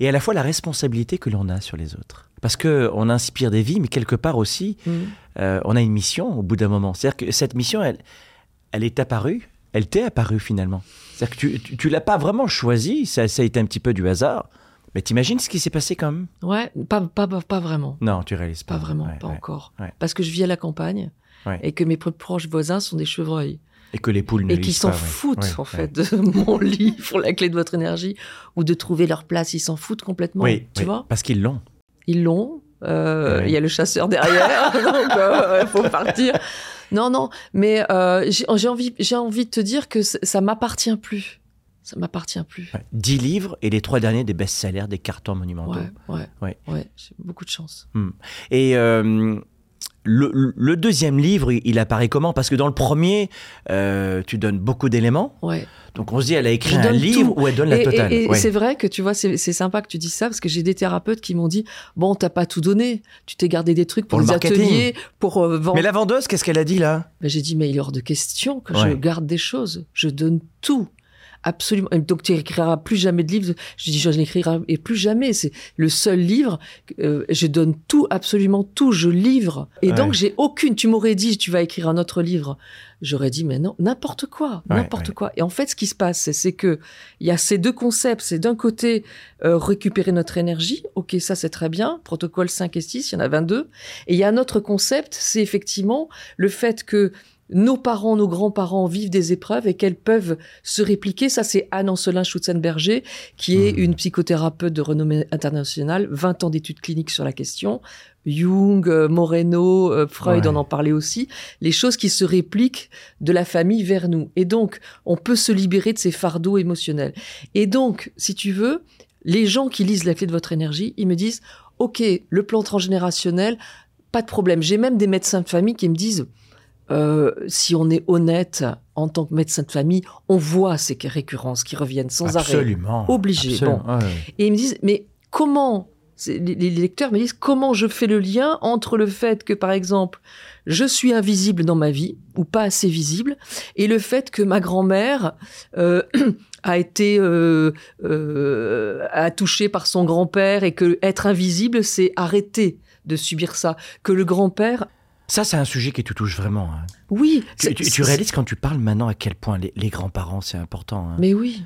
D: et à la fois la responsabilité que l'on a sur les autres. Parce que on inspire des vies, mais quelque part aussi,
A: Mhm.
D: euh, on a une mission au bout d'un moment. C'est-à-dire que cette mission, elle, elle est apparue, elle t'est apparue finalement. C'est-à-dire que tu, tu, tu l'as pas vraiment choisie, ça, ça a été un petit peu du hasard. Mais t'imagines ce qui s'est passé quand même?
A: Ouais, pas, pas, pas, pas vraiment.
D: Non, tu réalises pas.
A: Pas vraiment,
D: Ouais,
A: pas
D: ouais.
A: encore.
D: ouais.
A: Parce que je vis à la campagne et que mes proches voisins sont des chevreuils
D: Et que les poules ne
A: et qui s'en foutent en fait de mon livre, la clé de votre énergie, ou de trouver leur place. Ils s'en foutent complètement.
D: Oui,
A: tu
D: oui,
A: vois?
D: Parce qu'ils l'ont.
A: Ils l'ont. euh. Il y a le chasseur derrière, donc il faut partir. Non, non, mais euh, j'ai envie, j'ai envie de te dire que ça m'appartient plus. Ça m'appartient plus.
D: Ouais. 10 livres et les trois derniers des best-sellers, des cartons monumentaux.
A: Ouais, ouais,
D: Ouais.
A: J'ai beaucoup de chance.
D: Et euh, le, le deuxième livre, il apparaît comment? Parce que dans le premier, euh, tu donnes beaucoup d'éléments.
A: Ouais.
D: Donc on se dit, elle a écrit un livre
A: tout.
D: où elle donne la totale.
A: et- et
D: Ouais.
A: c'est vrai que tu vois, c'est sympa que tu dis ça parce que j'ai des thérapeutes qui m'ont dit bon, t'as pas tout donné, tu t'es gardé des trucs pour,
D: Pour le
A: les ateliers, pour euh, vendre.
D: Mais la vendeuse, qu'est-ce qu'elle a dit là?
A: Ben, j'ai dit mais il est hors de question que je garde des choses, je donne tout. Absolument. Donc tu n'écriras plus jamais de livre. Je dis je n'écrirai et plus jamais. C'est le seul livre. euh, je donne tout, absolument tout. Je livre. Et
D: Ouais.
A: donc j'ai aucune. Tu m'aurais dit tu vas écrire un autre livre. J'aurais dit mais non n'importe quoi, n'importe
D: ouais.
A: quoi. Et en fait ce qui se passe c'est- c'est que il y a ces deux concepts. C'est d'un côté euh, récupérer notre énergie. Ok ça c'est très bien. Protocole 5 et 6 il y en a 22. Et il y a un autre concept. C'est effectivement le fait que nos parents, nos grands-parents vivent des épreuves et qu'elles peuvent se répliquer. Ça, c'est Anne Ancelin Schutzenberger, qui est
D: Mhm.
A: une psychothérapeute de renommée internationale, 20 ans d'études cliniques sur la question. Jung, euh, Moreno, euh, Freud
D: Ouais.
A: en en parlait aussi. Les choses qui se répliquent de la famille vers nous. Et donc, on peut se libérer de ces fardeaux émotionnels. Et donc, si tu veux, les gens qui lisent la clé de votre énergie, ils me disent, OK, le plan transgénérationnel, pas de problème. J'ai même des médecins de famille qui me disent, euh, si on est honnête en tant que médecin de famille, on voit ces récurrences qui reviennent sans arrêt.
D: Absolument.
A: Obligé,
D: Absolument. Ouais.
A: Et ils me disent, mais comment les, lecteurs me disent comment je fais le lien entre le fait que, par exemple, je suis invisible dans ma vie ou pas assez visible, et le fait que ma grand-mère euh, a été euh, euh, a touché par son grand-père et que être invisible, c'est arrêter de subir ça. Que le grand-père,
D: Ça, c'est un sujet qui te touche vraiment. hein.
A: oui,
D: Tu, tu- réalises quand tu parles maintenant à quel point les, les grands-parents, c'est important. hein.
A: mais oui,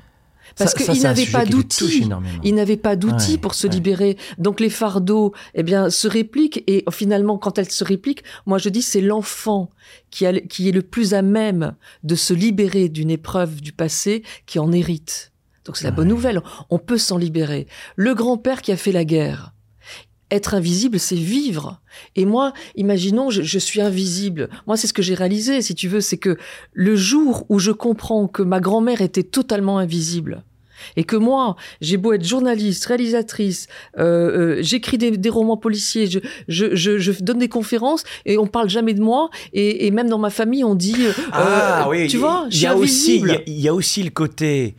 A: parce qu'ils n'avaient pas d'outils. Ils n'avaient pas d'outils
D: Ouais,
A: pour se
D: ouais.
A: libérer. Donc les fardeaux, eh bien, se répliquent et finalement, quand elles se répliquent, moi je dis c'est l'enfant qui, a, le- qui est le plus à même de se libérer d'une épreuve du passé qui en hérite. Donc c'est la bonne nouvelle. On peut s'en libérer. Le grand-père qui a fait la guerre. Être invisible, c'est vivre. Et moi, imaginons, je, je suis invisible. Moi, c'est ce que j'ai réalisé, si tu veux, c'est que le jour où je comprends que ma grand-mère était totalement invisible, et que moi, j'ai beau être journaliste, réalisatrice, euh, euh, j'écris des, des romans policiers, je, je, je, je donne des conférences et on parle jamais de moi. Et, et même dans ma famille, on dit, euh,
D: Ah oui,
A: tu vois,
D: il y a aussi, il y a- il y, a aussi le côté,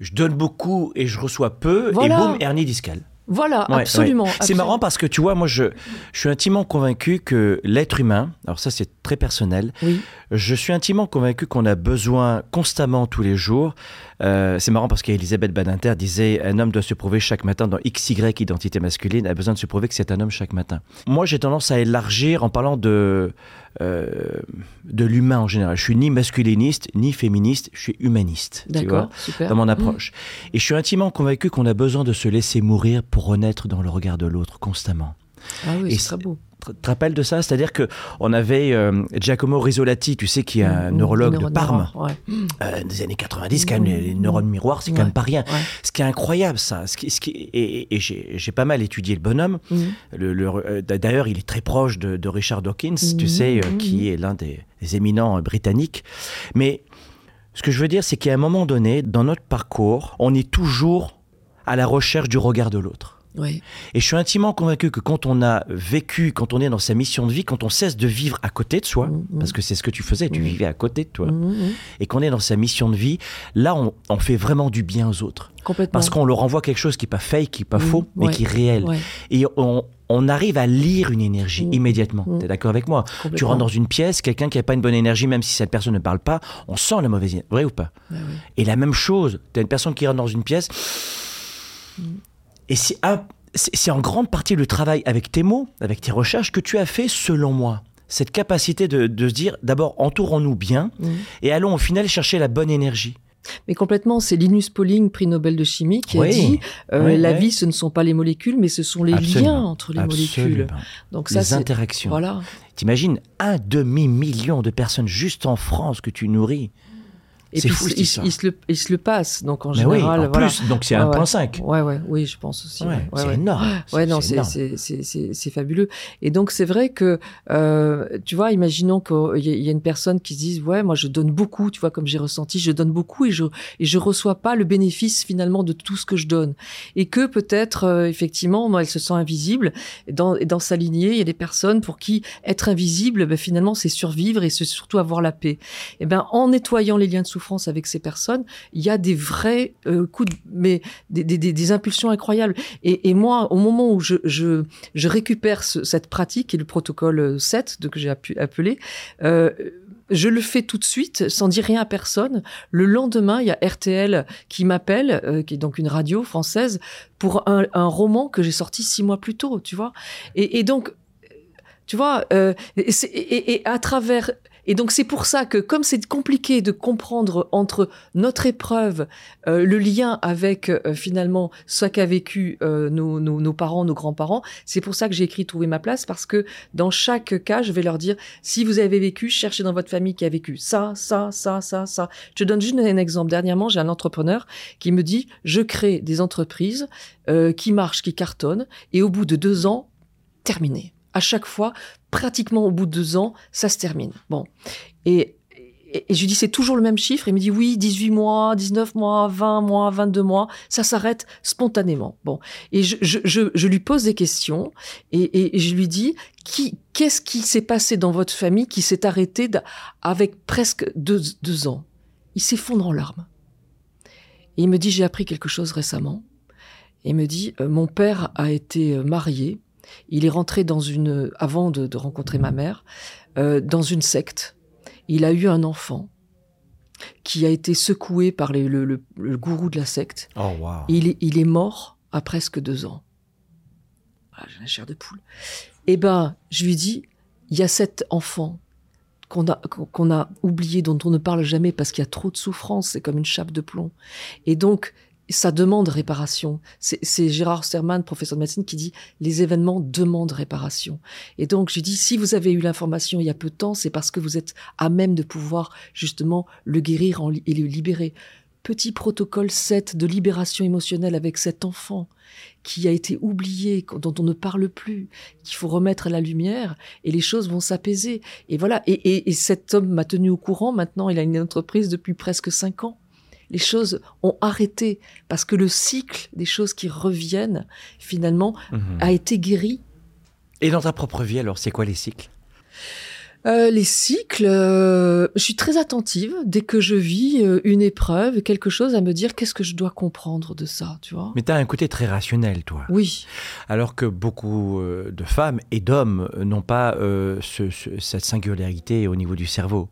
D: je donne beaucoup et je reçois peu,
A: Voilà.
D: et boum, hernie discale.
A: Voilà,
D: Ouais,
A: absolument.
D: ouais. C'est
A: absolument.
D: marrant parce que tu vois, moi, je, je suis intimement convaincu que l'être humain, alors ça c'est très personnel,
A: Oui.
D: je suis intimement convaincu qu'on a besoin constamment tous les jours. euh, c'est marrant parce qu'Elisabeth Badinter disait un homme doit se prouver chaque matin dans XY identité masculine, a besoin de se prouver que c'est un homme chaque matin. Moi, j'ai tendance à élargir en parlant de, de l'humain en général. Je suis ni masculiniste ni féministe, je suis humaniste. tu vois
A: D'accord, super.
D: dans mon
A: Mmh.
D: approche. Et je suis intimement convaincu qu'on a besoin de se laisser mourir pour renaître dans le regard de l'autre constamment.
A: Ah oui, c'est très beau.
D: Te te rappelles de ça? C'est-à-dire que on avait euh, Giacomo Risolati, tu sais, qui est un
A: Mmh,
D: neurologue de Parme,
A: miroir, ouais.
D: euh, des années 90, quand même, les, les neurones miroirs, c'est quand même pas rien.
A: Ouais.
D: Ce qui est incroyable, ça, ce qui, ce qui- et, j'ai pas mal étudié le bonhomme. Le- le- euh, D'ailleurs, il est très proche de, de Richard Dawkins, tu sais, euh, qui est l'un des, des éminents britanniques. Mais ce que je veux dire, c'est qu'à un moment donné, dans notre parcours, on est toujours à la recherche du regard de l'autre.
A: Oui.
D: Et je suis intimement convaincu que quand on a vécu, quand on est dans sa mission de vie, quand on cesse de vivre à côté de soi,
A: Mhm.
D: parce que c'est ce que tu faisais, tu
A: Mhm.
D: vivais à côté de toi,
A: Mhm, mhm.
D: et qu'on est dans sa mission de vie, là, on, on fait vraiment du bien aux autres.
A: Complètement.
D: Parce qu'on leur envoie quelque chose qui n'est pas fake, qui n'est pas faux, mais
A: Ouais.
D: qui est réel.
A: Ouais,
D: Et on, on arrive à lire une énergie immédiatement.
A: Mhm.
D: Tu es d'accord avec moi? Tu rentres dans une pièce, quelqu'un qui n'a pas une bonne énergie, même si cette personne ne parle pas, on sent la mauvaise énergie. Vrai ou pas?
A: Ouais.
D: Et la même chose, tu as une personne qui rentre dans une pièce, et c'est c'est en grande partie le travail avec tes mots, avec tes recherches que tu as fait, selon moi. Cette capacité de, de se dire, d'abord, entourons-nous bien,
A: Mhm.
D: et allons au final chercher la bonne énergie.
A: Mais complètement, c'est Linus Pauling, prix Nobel de chimie, qui a
D: Oui.
A: dit euh,
D: Oui,
A: la
D: oui.
A: vie, ce ne sont pas les molécules, mais ce sont les
D: Absolument.
A: liens entre les molécules. Donc ça,
D: Les interactions.
A: voilà.
D: T'imagines un demi-million de personnes juste en France que tu nourris.
A: Et puis
D: fou,
A: il, se le, il se le passe. Donc en
D: Mais oui,
A: général,
D: en
A: voilà.
D: plus, donc c'est
A: Ouais, ouais.
D: 1.5.
A: Ouais, ouais, oui, je pense aussi.
D: Ouais,
A: ouais,
D: c'est énorme.
A: Ouais, non,
D: c'est
A: fabuleux. Et donc, c'est vrai que, euh, tu vois, imaginons qu'il y, y a une personne qui se dise, ouais, moi, je donne beaucoup, tu vois, comme j'ai ressenti, je donne beaucoup et je et je reçois pas le bénéfice finalement de tout ce que je donne. Et que peut-être, euh, effectivement, moi, elle se sent invisible. Et dans, et dans sa lignée, il y a des personnes pour qui être invisible, ben, finalement, c'est survivre et c'est surtout avoir la paix. Et ben, en nettoyant les liens de souffrance avec ces personnes, il y a des vrais euh, coups, de, mais des, impulsions incroyables. Et, moi, au moment où je, récupère ce- cette pratique et le protocole euh, 7 de, que j'ai appelé, euh, je le fais tout de suite, sans dire rien à personne. Le lendemain, il y a RTL qui m'appelle, euh, qui est donc une radio française, pour un, roman que j'ai sorti six mois plus tôt, tu vois. Et, donc, tu vois, euh, et à travers... Et donc c'est pour ça que comme c'est compliqué de comprendre entre notre épreuve, euh, le lien avec euh, finalement ce qu'a vécu euh, nos, nos, nos parents, nos grands-parents, c'est pour ça que j'ai écrit Trouver ma place, parce que dans chaque cas, je vais leur dire, si vous avez vécu, cherchez dans votre famille qui a vécu ça, ça, ça, ça, ça. Je te donne juste un exemple. Dernièrement, j'ai un entrepreneur qui me dit, je crée des entreprises euh, qui marchent, qui cartonnent, et au bout de deux ans, terminé. À chaque fois, pratiquement au bout de deux ans, ça se termine. Bon. Et, et, je lui dis, c'est toujours le même chiffre. Il me dit, oui, 18 mois, 19 mois, 20 mois, 22 mois. Ça s'arrête spontanément. Bon. Et je, je, je, lui pose des questions et, et, je lui dis, qui, qu'est-ce qui s'est passé dans votre famille qui s'est arrêté avec presque deux, deux ans? Il s'effondre en larmes. Et il me dit, j'ai appris quelque chose récemment. Et il me dit, euh, mon père a été euh, marié. Il est rentré dans une, avant de, de rencontrer ma mère, euh, dans une secte. Il a eu un enfant qui a été secoué par les- le, le- le gourou de la secte.
D: Oh, wow.
A: Il est, il est mort à presque deux ans. Ah, j'ai la chair de poule. Eh ben, je lui dis, il y a cet enfant qu'on a, qu'on a oublié, dont on ne parle jamais parce qu'il y a trop de souffrance, c'est comme une chape de plomb. Et donc, ça demande réparation. C'est Gérard Sterman, professeur de médecine, qui dit les événements demandent réparation. Et donc, je dis si vous avez eu l'information il y a peu de temps, c'est parce que vous êtes à même de pouvoir justement le guérir et le libérer. Petit protocole 7 de libération émotionnelle avec cet enfant qui a été oublié, dont on ne parle plus, qu'il faut remettre à la lumière et les choses vont s'apaiser. Et voilà. Et- et cet homme m'a tenu au courant. Maintenant, il a une entreprise depuis presque cinq ans. Les choses ont arrêté parce que le cycle des choses qui reviennent, finalement,
D: Mhm.
A: a été guéri.
D: Et dans ta propre vie, alors, c'est quoi les cycles?
A: Euh, les cycles, euh, je suis très attentive dès que je vis euh, une épreuve, quelque chose à me dire qu'est-ce que je dois comprendre de ça, tu vois?
D: Mais tu as un côté très rationnel, toi.
A: Oui,
D: Alors que beaucoup de femmes et d'hommes n'ont pas ce- ce- cette singularité au niveau du cerveau,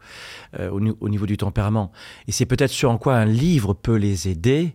D: au, au niveau du tempérament. Et c'est peut-être ce en quoi un livre peut les aider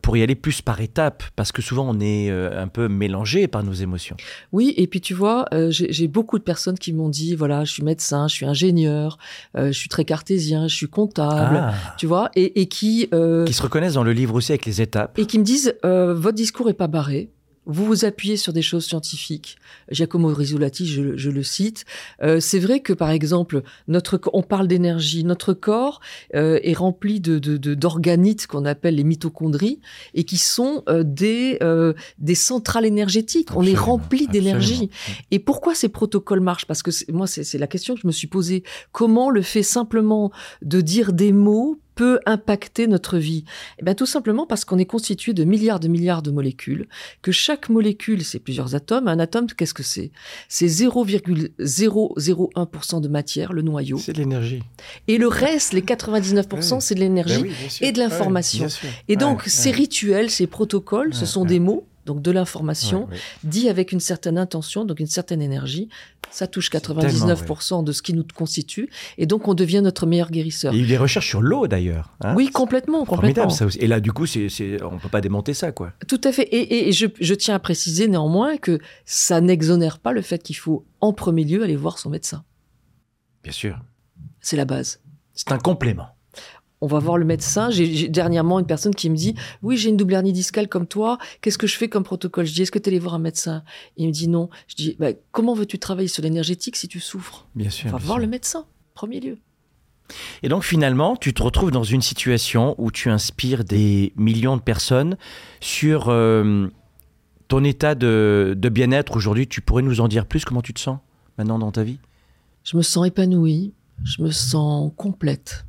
D: pour y aller plus par étapes, parce que souvent on est euh, un peu mélangé par nos émotions.
A: oui. Et puis tu vois, euh, j'ai beaucoup de personnes qui m'ont dit voilà, je suis médecin, je suis ingénieur, euh, je suis très cartésien, je suis comptable,
D: Ah,
A: tu vois, et, et qui euh,
D: qui se reconnaissent dans le livre aussi avec les étapes.
A: et qui me disent euh, votre discours est pas barré. Vous vous appuyez sur des choses scientifiques. Giacomo Rizzolatti, je, je le cite. Euh, c'est vrai que, par exemple, notre, on parle d'énergie. Notre corps euh, est rempli de, de, de- d'organites qu'on appelle les mitochondries et qui sont euh, des, euh, des centrales énergétiques. on est rempli d'énergie.
D: absolument.
A: Et pourquoi ces protocoles marchent? Parce que c'est- moi, c'est c'est la question que je me suis posée. Comment le fait simplement de dire des mots peut impacter notre vie Eh bien, tout simplement parce qu'on est constitué de milliards de milliards de molécules, que chaque molécule, c'est plusieurs atomes. Un atome, qu'est-ce que c'est? C'est 0,001% de matière, le noyau.
D: C'est de l'énergie.
A: Et le reste, les 99%,
D: Oui.
A: c'est de l'énergie.
D: Ben oui, sûr.
A: et de l'information. Et donc, ces rituels, ces protocoles, ce sont des mots, donc de l'information,
D: Ouais, ouais.
A: dit avec une certaine intention, donc une certaine énergie. Ça touche
D: tellement
A: 99% de ce qui nous constitue. Et donc, on devient notre meilleur guérisseur.
D: Il y a eu des recherches sur l'eau d'ailleurs. hein.
A: Oui, complètement, complètement.
D: Formidable ça aussi. Et là, du coup, c'est, c'est, on peut pas démonter ça, quoi.
A: Tout à fait. Et, et- et je, je tiens à préciser néanmoins que ça n'exonère pas le fait qu'il faut en premier lieu aller voir son médecin.
D: Bien sûr.
A: C'est la base.
D: C'est un complément.
A: On va voir le médecin. J'ai dernièrement une personne qui me dit Oui, j'ai une double hernie discale comme toi. Qu'est-ce que je fais comme protocole Je dis Est-ce que tu es allé voir un médecin Il me dit non. Je dis Bah, Comment veux-tu travailler sur l'énergétique si tu souffres
D: Bien sûr.
A: On va voir
D: sûr.
A: le médecin, premier lieu.
D: Et donc finalement, tu te retrouves dans une situation où tu inspires des millions de personnes sur euh, ton état de, de bien-être aujourd'hui. Tu pourrais nous en dire plus? Comment tu te sens maintenant dans ta vie?
A: Je me sens épanouie, je me sens complète,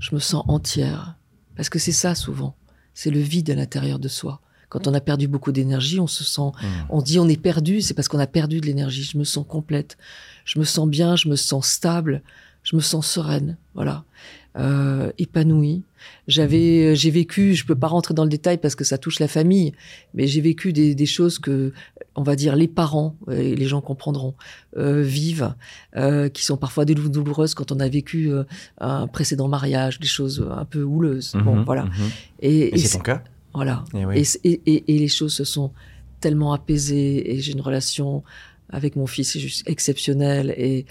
A: je me sens entière. Parce que c'est ça souvent, c'est le vide à l'intérieur de soi. Quand on a perdu beaucoup d'énergie, on se sent, on dit on est perdu, c'est parce qu'on a perdu de l'énergie. Je me sens complète, je me sens bien, je me sens stable, je me sens sereine, voilà, euh, épanouie. J'avais, j'ai vécu, je peux pas rentrer dans le détail parce que ça touche la famille, mais j'ai vécu des, des choses que, on va dire, les parents, euh, et les gens comprendront, euh, vivent, euh, qui sont parfois dou- douloureuses quand on a vécu euh, un précédent mariage, des choses un peu houleuses. bon,
D: Mhm,
A: voilà.
D: mhm.
A: Et,
D: c'est ton cas?
A: Voilà.
D: Eh oui.
A: Et, les choses se sont tellement apaisées et j'ai une relation avec mon fils juste exceptionnelle et,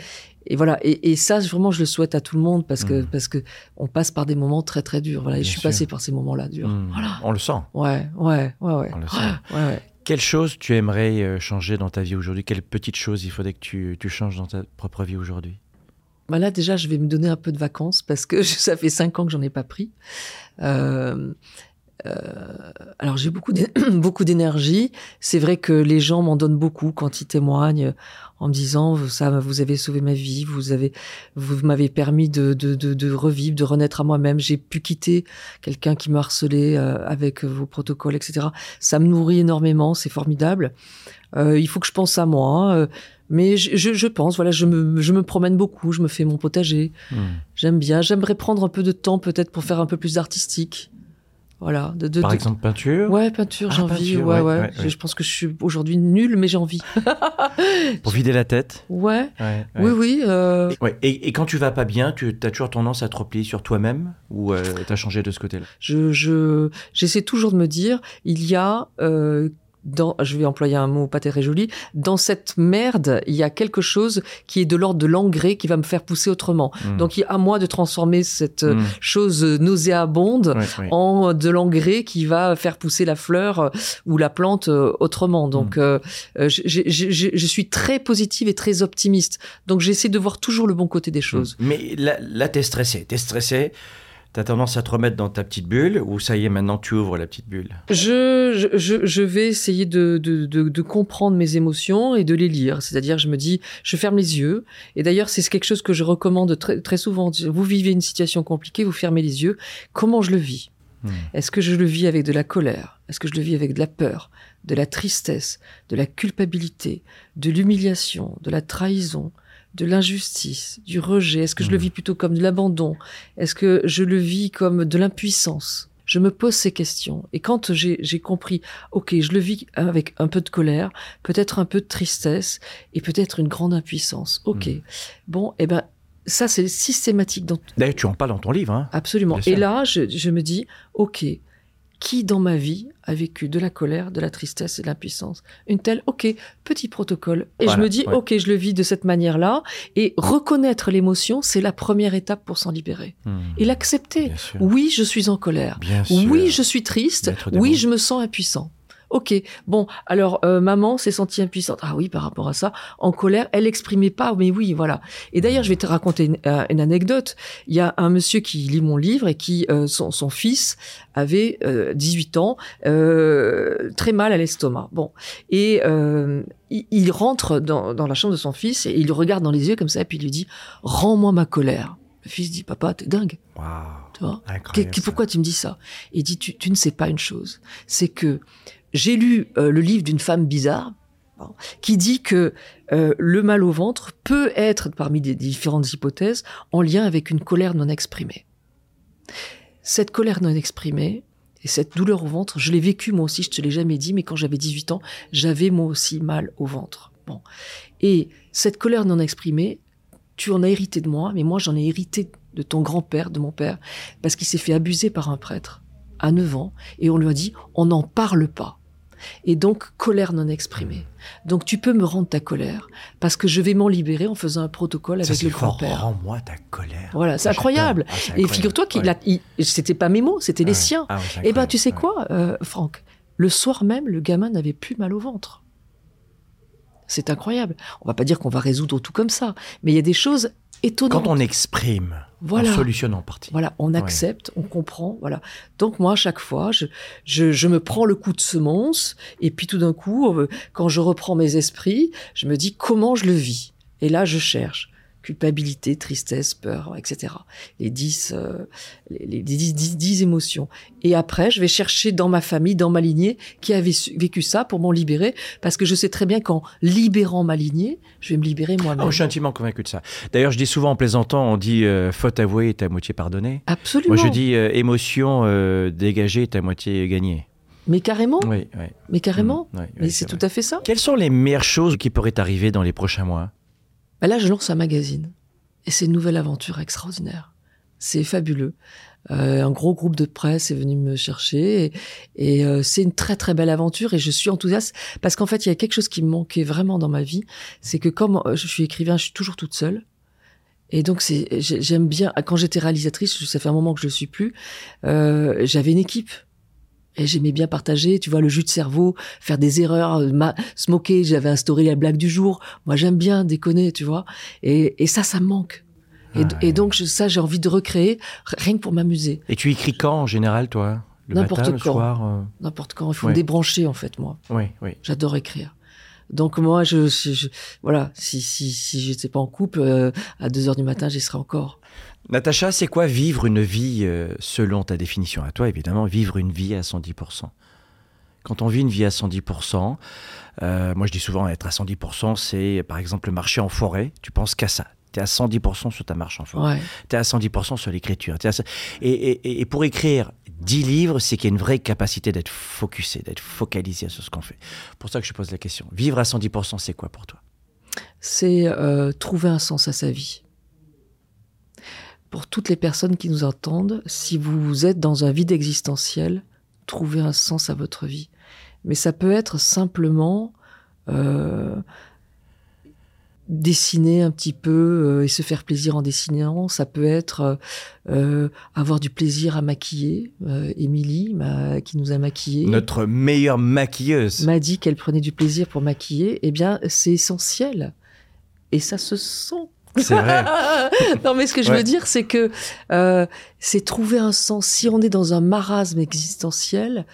A: et voilà. Et, et ça, vraiment, je le souhaite à tout le monde parce que,
D: Mhm.
A: parce que on passe par des moments très, très durs. Voilà. Et je suis
D: sûr.
A: passée par ces moments-là durs. Voilà.
D: On le sent.
A: Ouais, ouais, ouais, ouais.
D: On le sent.
A: Ouais, ouais.
D: Quelle chose tu aimerais euh, changer dans ta vie aujourd'hui? Quelle petite chose il faudrait que tu, tu changes dans ta propre vie aujourd'hui?
A: Bah là, déjà, je vais me donner un peu de vacances parce que ça fait cinq ans que j'en ai pas pris. Euh, euh, alors j'ai beaucoup beaucoup d'énergie. C'est vrai que les gens m'en donnent beaucoup quand ils témoignent en me disant ça, vous avez sauvé ma vie, vous avez, vous m'avez permis de, de, de, de revivre, de renaître à moi-même. J'ai pu quitter quelqu'un qui me harcelait euh, avec vos protocoles, etc. Ça me nourrit énormément, c'est formidable. Euh, il faut que je pense à moi. euh, mais je, je, je pense, voilà, je me, je me promène beaucoup, je me fais mon potager.
D: Hmm.
A: J'aime bien. J'aimerais prendre un peu de temps peut-être pour faire un peu plus d'artistique. Voilà. De, de-
D: Par
A: de-
D: exemple, peinture?
A: Ouais, peinture,
D: Ah,
A: j'ai envie. ouais,
D: ouais,
A: Je, pense que je suis aujourd'hui nulle, mais j'ai envie.
D: Pour vider la tête?
A: Ouais. Oui, oui. euh,
D: Et, et quand tu vas pas bien, tu as toujours tendance à te replier sur toi-même ou tu as changé de ce côté-là?
A: Je, je, j'essaie toujours de me dire, il y a, euh, dans, je vais employer un mot pas très joli, dans cette merde, il y a quelque chose qui est de l'ordre de l'engrais qui va me faire pousser autrement.
D: Hmm.
A: Donc, il y a à moi de transformer cette euh,
D: Hmm.
A: chose nauséabonde en de l'engrais qui va faire pousser la fleur euh, ou la plante euh, autrement. Donc,
D: Mm.
A: euh, euh, je, je- je- je suis très positive et très optimiste. Donc, j'essaie de voir toujours le bon côté des choses.
D: Mais là, là t'es stressé. T'es stressé. T'as tendance à te remettre dans ta petite bulle ou ça y est, maintenant tu ouvres la petite bulle?
A: Je, je, je, vais essayer de, de, de, de comprendre mes émotions et de les lire. C'est-à-dire, je me dis, je ferme les yeux. Et d'ailleurs, c'est quelque chose que je recommande très, très souvent. Vous vivez une situation compliquée, vous fermez les yeux. Comment je le vis?
D: Hmm.
A: Est-ce que je le vis avec de la colère? Est-ce que je le vis avec de la peur, de la tristesse, de la culpabilité, de l'humiliation, de la trahison, de l'injustice, du rejet? Est-ce que je le
D: Mm.
A: vis plutôt comme de l'abandon? Est-ce que je le vis comme de l'impuissance? Je me pose ces questions. Et quand j'ai compris, ok, je le vis avec un peu de colère, peut-être un peu de tristesse et peut-être une grande impuissance. Ok.
D: Mm.
A: Bon, eh ben, ça c'est systématique dans
D: D'ailleurs, tu en parles dans ton livre. Hein
A: Absolument. Et là, je, je me dis, OK, qui dans ma vie a vécu de la colère, de la tristesse et de l'impuissance Une telle, OK, petit protocole. Et
D: Voilà,
A: je me dis,
D: ouais.
A: OK, je le vis de cette manière-là. Et reconnaître l'émotion, c'est la première étape pour s'en libérer.
D: Hmm.
A: Et l'accepter. Oui, je suis en colère.
D: Bien sûr.
A: Oui, je suis triste. Oui, je me sens impuissant. Ok, bon, alors euh, maman s'est sentie impuissante. Ah oui, par rapport à ça, en colère, elle exprimait pas, mais oui, voilà. Et d'ailleurs, je vais te raconter une, euh, une anecdote. Il y a un monsieur qui lit mon livre et qui, euh, son, son fils avait euh, 18 ans, euh, très mal à l'estomac. Bon, et euh, il, il rentre dans, dans la chambre de son fils et il le regarde dans les yeux comme ça, et puis il lui dit Rends-moi ma colère. Le fils dit Papa, t'es dingue.
D: Waouh.
A: Tu vois? Pourquoi tu me dis ça? Il dit tu, tu ne sais pas une chose, c'est que j'ai lu euh, le livre d'une femme bizarre qui dit que euh, le mal au ventre peut être, parmi des différentes hypothèses, en lien avec une colère non exprimée. Cette colère non exprimée et cette douleur au ventre, je l'ai vécue moi aussi, je te l'ai jamais dit, mais quand j'avais 18 ans, j'avais moi aussi mal au ventre. Bon. Et cette colère non exprimée, tu en as hérité de moi, mais moi j'en ai hérité de ton grand-père, de mon père, parce qu'il s'est fait abuser par un prêtre à 9 ans, et on lui a dit, on n'en parle pas. Et donc, colère non exprimée. Donc, tu peux me rendre ta colère, parce que je vais m'en libérer en faisant un protocole
D: Ça,
A: avec le grand-père.
D: Rends-moi ta colère.
A: Voilà, c'est incroyable.
D: Ah,
A: Et figure-toi qu'il
D: Ouais.
A: c'était pas mes mots, c'était les
D: Ouais.
A: siens.
D: Ah c'est
A: Eh ben, tu sais
D: Ouais.
A: quoi, euh, Franck Le soir même, le gamin n'avait plus mal au ventre. C'est incroyable. On va pas dire qu'on va résoudre tout comme ça, mais il y a des choses étonnantes.
D: Quand on exprime,
A: Voilà.
D: on solutionne en partie.
A: Voilà, on accepte, on comprend, voilà. Donc moi, à chaque fois, je, je, je me prends le coup de semence, et puis tout d'un coup, euh, quand je reprends mes esprits, je me dis comment je le vis. Et là, je cherche culpabilité, tristesse, peur, etc. Les dix, euh, les, les dix, dix- dix émotions. Et après, je vais chercher dans ma famille, dans ma lignée, qui avait su- vécu ça pour m'en libérer, parce que je sais très bien qu'en libérant ma lignée, je vais me libérer moi-même.
D: Oh, je suis intimement convaincu de ça. D'ailleurs, je dis souvent en plaisantant, on dit euh, faute avouée est à moitié pardonnée.
A: Absolument.
D: Moi, je dis euh, émotion euh, dégagée est à moitié gagnée.
A: Mais carrément,
D: Oui, oui.
A: mais carrément.
D: Mm, oui, oui,
A: mais c'est tout à fait ça.
D: Quelles sont les meilleures choses qui pourraient arriver dans les prochains mois?
A: Bah là, je lance un magazine. Et c'est une nouvelle aventure extraordinaire. C'est fabuleux. Euh, un gros groupe de presse est venu me chercher et, euh, c'est une très très belle aventure et je suis enthousiaste parce qu'en fait il y a quelque chose qui me manquait vraiment dans ma vie, c'est que comme euh, je suis écrivain, je suis toujours toute seule et donc j'aime bien quand j'étais réalisatrice, ça fait un moment que je le suis plus, euh, j'avais une équipe et j'aimais bien partager, tu vois, le jus de cerveau, faire des erreurs, euh, ma- se moquer. J'avais instauré la blague du jour. Moi, j'aime bien déconner, tu vois. Et, et ça, ça me manque. Et,
D: Ouais.
A: et donc, je- ça, j'ai envie de recréer, rien que pour m'amuser.
D: Et tu écris quand en général, toi?
A: N'importe quand.
D: euh?
A: N'importe quand. Il faut
D: Ouais.
A: me débrancher, en fait, moi.
D: Oui, oui.
A: J'adore écrire. Donc, moi, je, je- je- voilà, si, si, si j'étais pas en couple, euh, à 2 heures du matin, j'y serais encore.
D: Natacha, c'est quoi vivre une vie euh, selon ta définition à toi, évidemment, vivre une vie à 110% Quand on vit une vie à 110%, euh, moi je dis souvent être à 110%, c'est par exemple marcher en forêt, tu penses qu'à ça. Tu es à 110% sur ta marche en forêt.
A: Ouais.
D: Tu es à 110% sur l'écriture. À ça- Et, et- et pour écrire 10 livres, c'est qu'il y a une vraie capacité d'être focusé, d'être focalisé sur ce qu'on fait. pour ça que je pose la question. Vivre à 110%, c'est quoi pour toi?
A: C'est euh, trouver un sens à sa vie. Pour toutes les personnes qui nous entendent, si vous êtes dans un vide existentiel, trouvez un sens à votre vie. Mais ça peut être simplement euh, dessiner un petit peu euh, et se faire plaisir en dessinant. Ça peut être euh, euh, avoir du plaisir à maquiller. Émilie, ma- qui nous a maquillés,
D: Notre meilleure maquilleuse.
A: m'a dit qu'elle prenait du plaisir pour maquiller, eh bien, c'est essentiel. Et ça se sent.
D: C'est vrai.
A: non, mais ce que je
D: Ouais.
A: veux dire, c'est que euh, c'est trouver un sens. Si on est dans un marasme existentiel,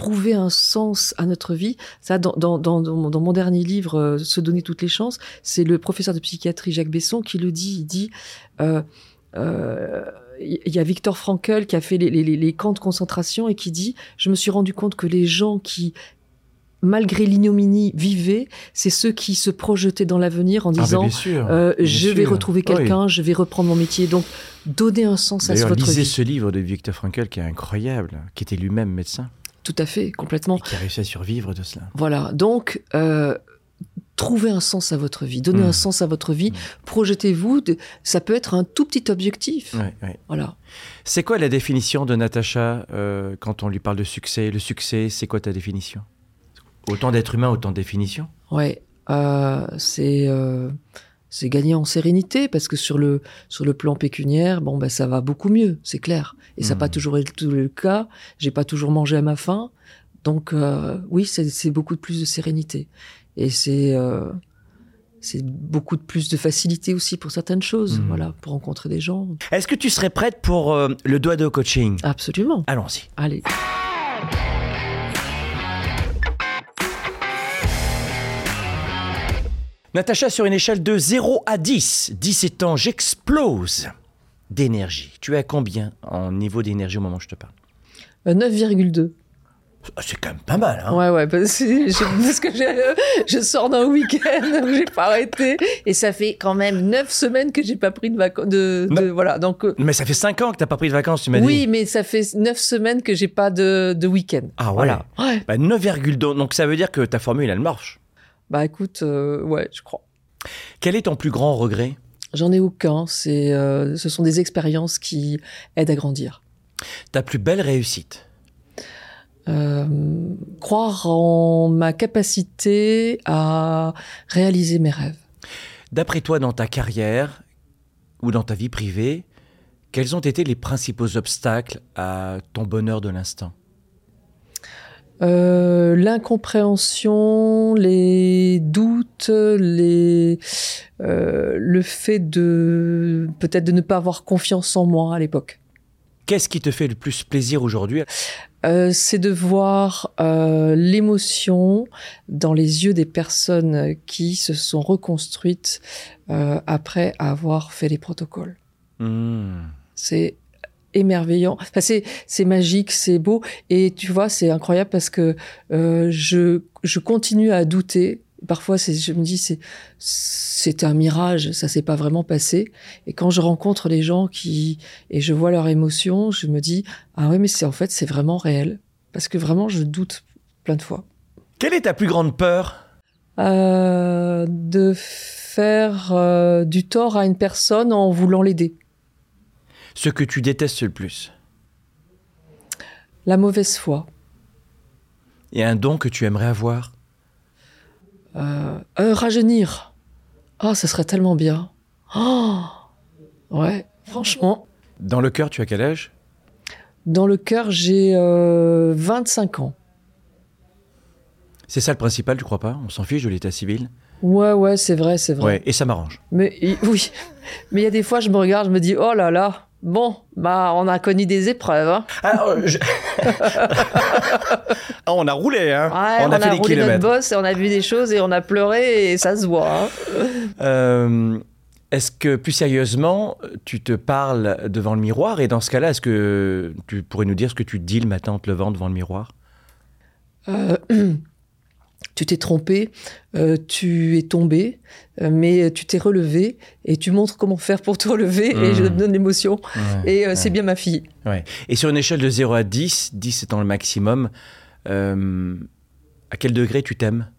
A: trouver un sens à notre vie. Ça, dans, dans, dans, dans mon- dernier livre, euh, Se donner toutes les chances, c'est le professeur de psychiatrie Jacques Besson qui le dit. Il dit. euh, euh, il y a Victor Frankl qui a fait les, les- les- les camps de concentration et qui dit Je me suis rendu compte que les gens qui, malgré l'ignominie, vivaient, c'est ceux qui se projetaient dans l'avenir en
D: Ah, bah,
A: disant
D: sûr.
A: euh,
D: bien
A: Je vais
D: sûr.
A: retrouver
D: Oui.
A: quelqu'un, je vais reprendre mon métier. Donc, donner un sens à
D: D'ailleurs,
A: votre
D: lisez
A: vie.
D: ce livre de Viktor Frankl qui est incroyable, qui était lui-même médecin
A: Tout à fait, complètement.
D: et qui a réussi à survivre de cela.
A: Voilà. Donc, euh, trouvez un sens à votre vie, donnez un sens à votre vie, projetez-vous. de- Ça peut être un tout petit objectif.
D: Ouais, ouais.
A: Voilà.
D: C'est quoi la définition de Natacha euh, quand on lui parle de succès? Le succès, c'est quoi ta définition? Autant d'êtres humains, autant de définitions
A: Ouais, euh, c'est euh, c'est gagner en sérénité parce que sur le sur le plan pécuniaire, bon ben ça va beaucoup mieux, c'est clair. Et ça n'a pas toujours été le cas. J'ai pas toujours mangé à ma faim, Donc euh, oui, c'est beaucoup de plus de sérénité et c'est euh, c'est beaucoup de plus de facilité aussi pour certaines choses,
D: Mhm.
A: voilà, pour rencontrer des gens.
D: Est-ce que tu serais prête pour euh, le doigt de coaching?
A: Absolument.
D: Allons-y.
A: Allez.
D: Natacha, sur une échelle de 0 à 10, 17 ans, j'explose d'énergie. Tu es à combien en niveau d'énergie au moment où je te parle
A: Euh, 9,2.
D: Ah, C'est quand même pas mal, hein
A: Ouais, ouais, parce que, je, parce que j'ai- je sors d'un week-end où j'ai pas arrêté et ça fait quand même neuf semaines que j'ai pas pris de vacances. De, de- voilà, donc euh,
D: Mais ça fait 5 ans que t'as pas pris de vacances, tu m'as
A: oui,
D: dit.
A: mais ça fait neuf semaines que j'ai pas de, de week-end.
D: Ah.
A: Voilà. Ouais.
D: Bah, 9,2, donc ça veut dire que ta formule, elle marche.
A: Bah écoute, euh, ouais, je crois.
D: Quel est ton plus grand regret?
A: J'en ai aucun. C'est, euh, ce sont des expériences qui aident à grandir.
D: Ta plus belle réussite?
A: Euh, croire en ma capacité à réaliser mes rêves.
D: D'après toi, dans ta carrière ou dans ta vie privée, quels ont été les principaux obstacles à ton bonheur de l'instant?
A: Euh, l'incompréhension, les doutes, les, euh, le fait de peut-être de ne pas avoir confiance en moi à l'époque.
D: Qu'est-ce qui te fait le plus plaisir aujourd'hui?
A: Euh, c'est de voir l'émotion dans les yeux des personnes qui se sont reconstruites après avoir fait les protocoles.
D: Hmm.
A: C'est émerveillant. Enfin, c'est, c'est magique, c'est beau. Et tu vois, c'est incroyable parce que euh, je, je continue à douter. Parfois, c'est, je me dis, c'est, c'est un mirage, ça s'est pas vraiment passé. Et quand je rencontre les gens qui, et je vois leurs émotions, je me dis, ah oui, mais c'est, en fait, c'est vraiment réel. Parce que vraiment, je doute plein de fois.
D: Quelle est ta plus grande peur?
A: Euh, de faire euh, du tort à une personne en voulant l'aider.
D: Ce que tu détestes le plus
A: La mauvaise foi.
D: Et un don que tu aimerais avoir
A: Euh, euh, rajeunir. Ah, ça serait tellement bien. Oh ouais, franchement.
D: Dans le cœur, tu as quel âge?
A: Dans le cœur, j'ai euh, 25 ans.
D: C'est ça le principal, tu crois pas? On s'en fiche de l'état civil?
A: Ouais, ouais, c'est vrai, c'est vrai.
D: Ouais, et ça m'arrange.
A: Mais oui, mais il y a des fois, je me regarde, je me dis, oh là là, bon, bah, on a connu des épreuves. Hein.
D: Ah, je- Ah, on a roulé, hein
A: Ouais,
D: On a fait des
A: roulé notre
D: kilomètres.
A: boss et on a vu des choses et on a pleuré et ça se voit. hein.
D: Euh, est-ce que, plus sérieusement, tu te parles devant le miroir Et dans ce cas-là, est-ce que tu pourrais nous dire ce que tu dis le matin en te levant devant le miroir?
A: Euh, tu t'es trompé, euh, tu es tombé, euh, mais tu t'es relevé et tu montres comment faire pour te relever et je donne l'émotion. Et euh, c'est bien ma fille.
D: Ouais. Et sur une échelle de 0 à 10, 10 étant le maximum, à quel degré tu t'aimes?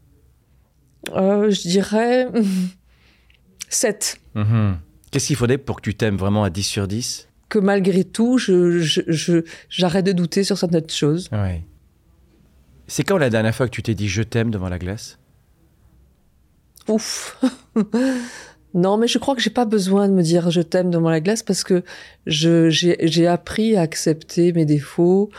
A: Je dirais 7.
D: Qu'est-ce qu'il faudrait pour que tu t'aimes vraiment à 10 sur 10
A: Que malgré tout, je, je- je- j'arrête de douter sur certaines choses.
D: Ouais. C'est quand la dernière fois que tu t'es dit je t'aime devant la glace?
A: Ouf. non, mais je crois que j'ai pas besoin de me dire je t'aime devant la glace parce que je, j'ai, appris à accepter mes défauts,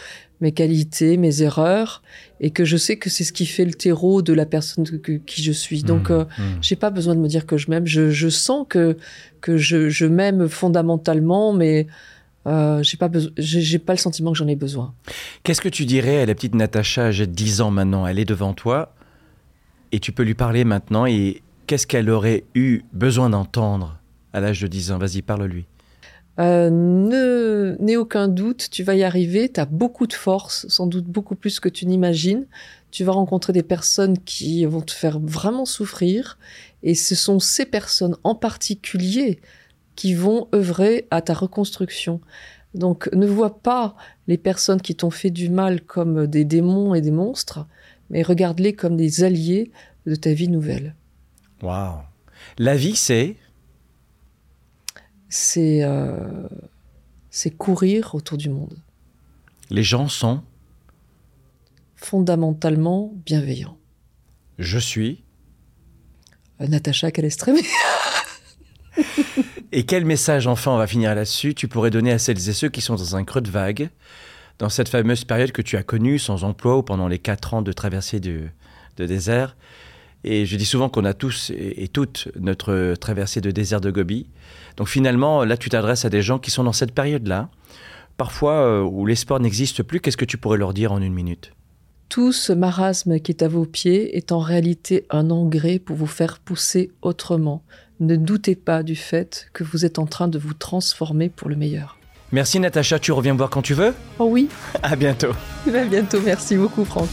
A: mes qualités, mes erreurs et que je sais que c'est ce qui fait le terreau de la personne que- que- qui je suis. Donc,
D: Mmh,
A: euh,
D: mmh.
A: j'ai pas besoin de me dire que je m'aime. Je, je sens que, que je, je m'aime fondamentalement, mais euh, j'ai pas j'ai pas le sentiment que j'en ai besoin.
D: Qu'est-ce que tu dirais à la petite Natacha, j'ai 10 ans maintenant, elle est devant toi, et tu peux lui parler maintenant, et qu'est-ce qu'elle aurait eu besoin d'entendre à l'âge de 10 ans? Vas-y, parle-lui.
A: Euh, ne, n'aie aucun doute, tu vas y arriver, tu as beaucoup de force, sans doute beaucoup plus que tu n'imagines. Tu vas rencontrer des personnes qui vont te faire vraiment souffrir, et ce sont ces personnes en particulier qui vont œuvrer à ta reconstruction. Donc ne vois pas les personnes qui t'ont fait du mal comme des démons et des monstres, mais regarde-les comme des alliés de ta vie nouvelle.
D: Waouh La vie, c'est?
A: C'est euh, c'est courir autour du monde.
D: les gens sont,
A: fondamentalement bienveillant.
D: je suis,
A: Euh, Natacha Calestremé.
D: Et quel message, enfin, on va finir là-dessus, tu pourrais donner à celles et ceux qui sont dans un creux de vague, dans cette fameuse période que tu as connue sans emploi ou pendant les quatre ans de traversée de, désert? Et je dis souvent qu'on a tous et, et toutes notre traversée de désert de Gobi. Donc finalement, là, tu t'adresses à des gens qui sont dans cette période-là, parfois euh, où l'espoir n'existe plus. Qu'est-ce que tu pourrais leur dire en une minute?
A: Tout ce marasme qui est à vos pieds est en réalité un engrais pour vous faire pousser autrement. Ne doutez pas du fait que vous êtes en train de vous transformer pour le meilleur.
D: Merci Natacha, tu reviens me voir quand tu veux?
A: Oh oui,
D: À bientôt
A: à bientôt. Merci beaucoup Franck.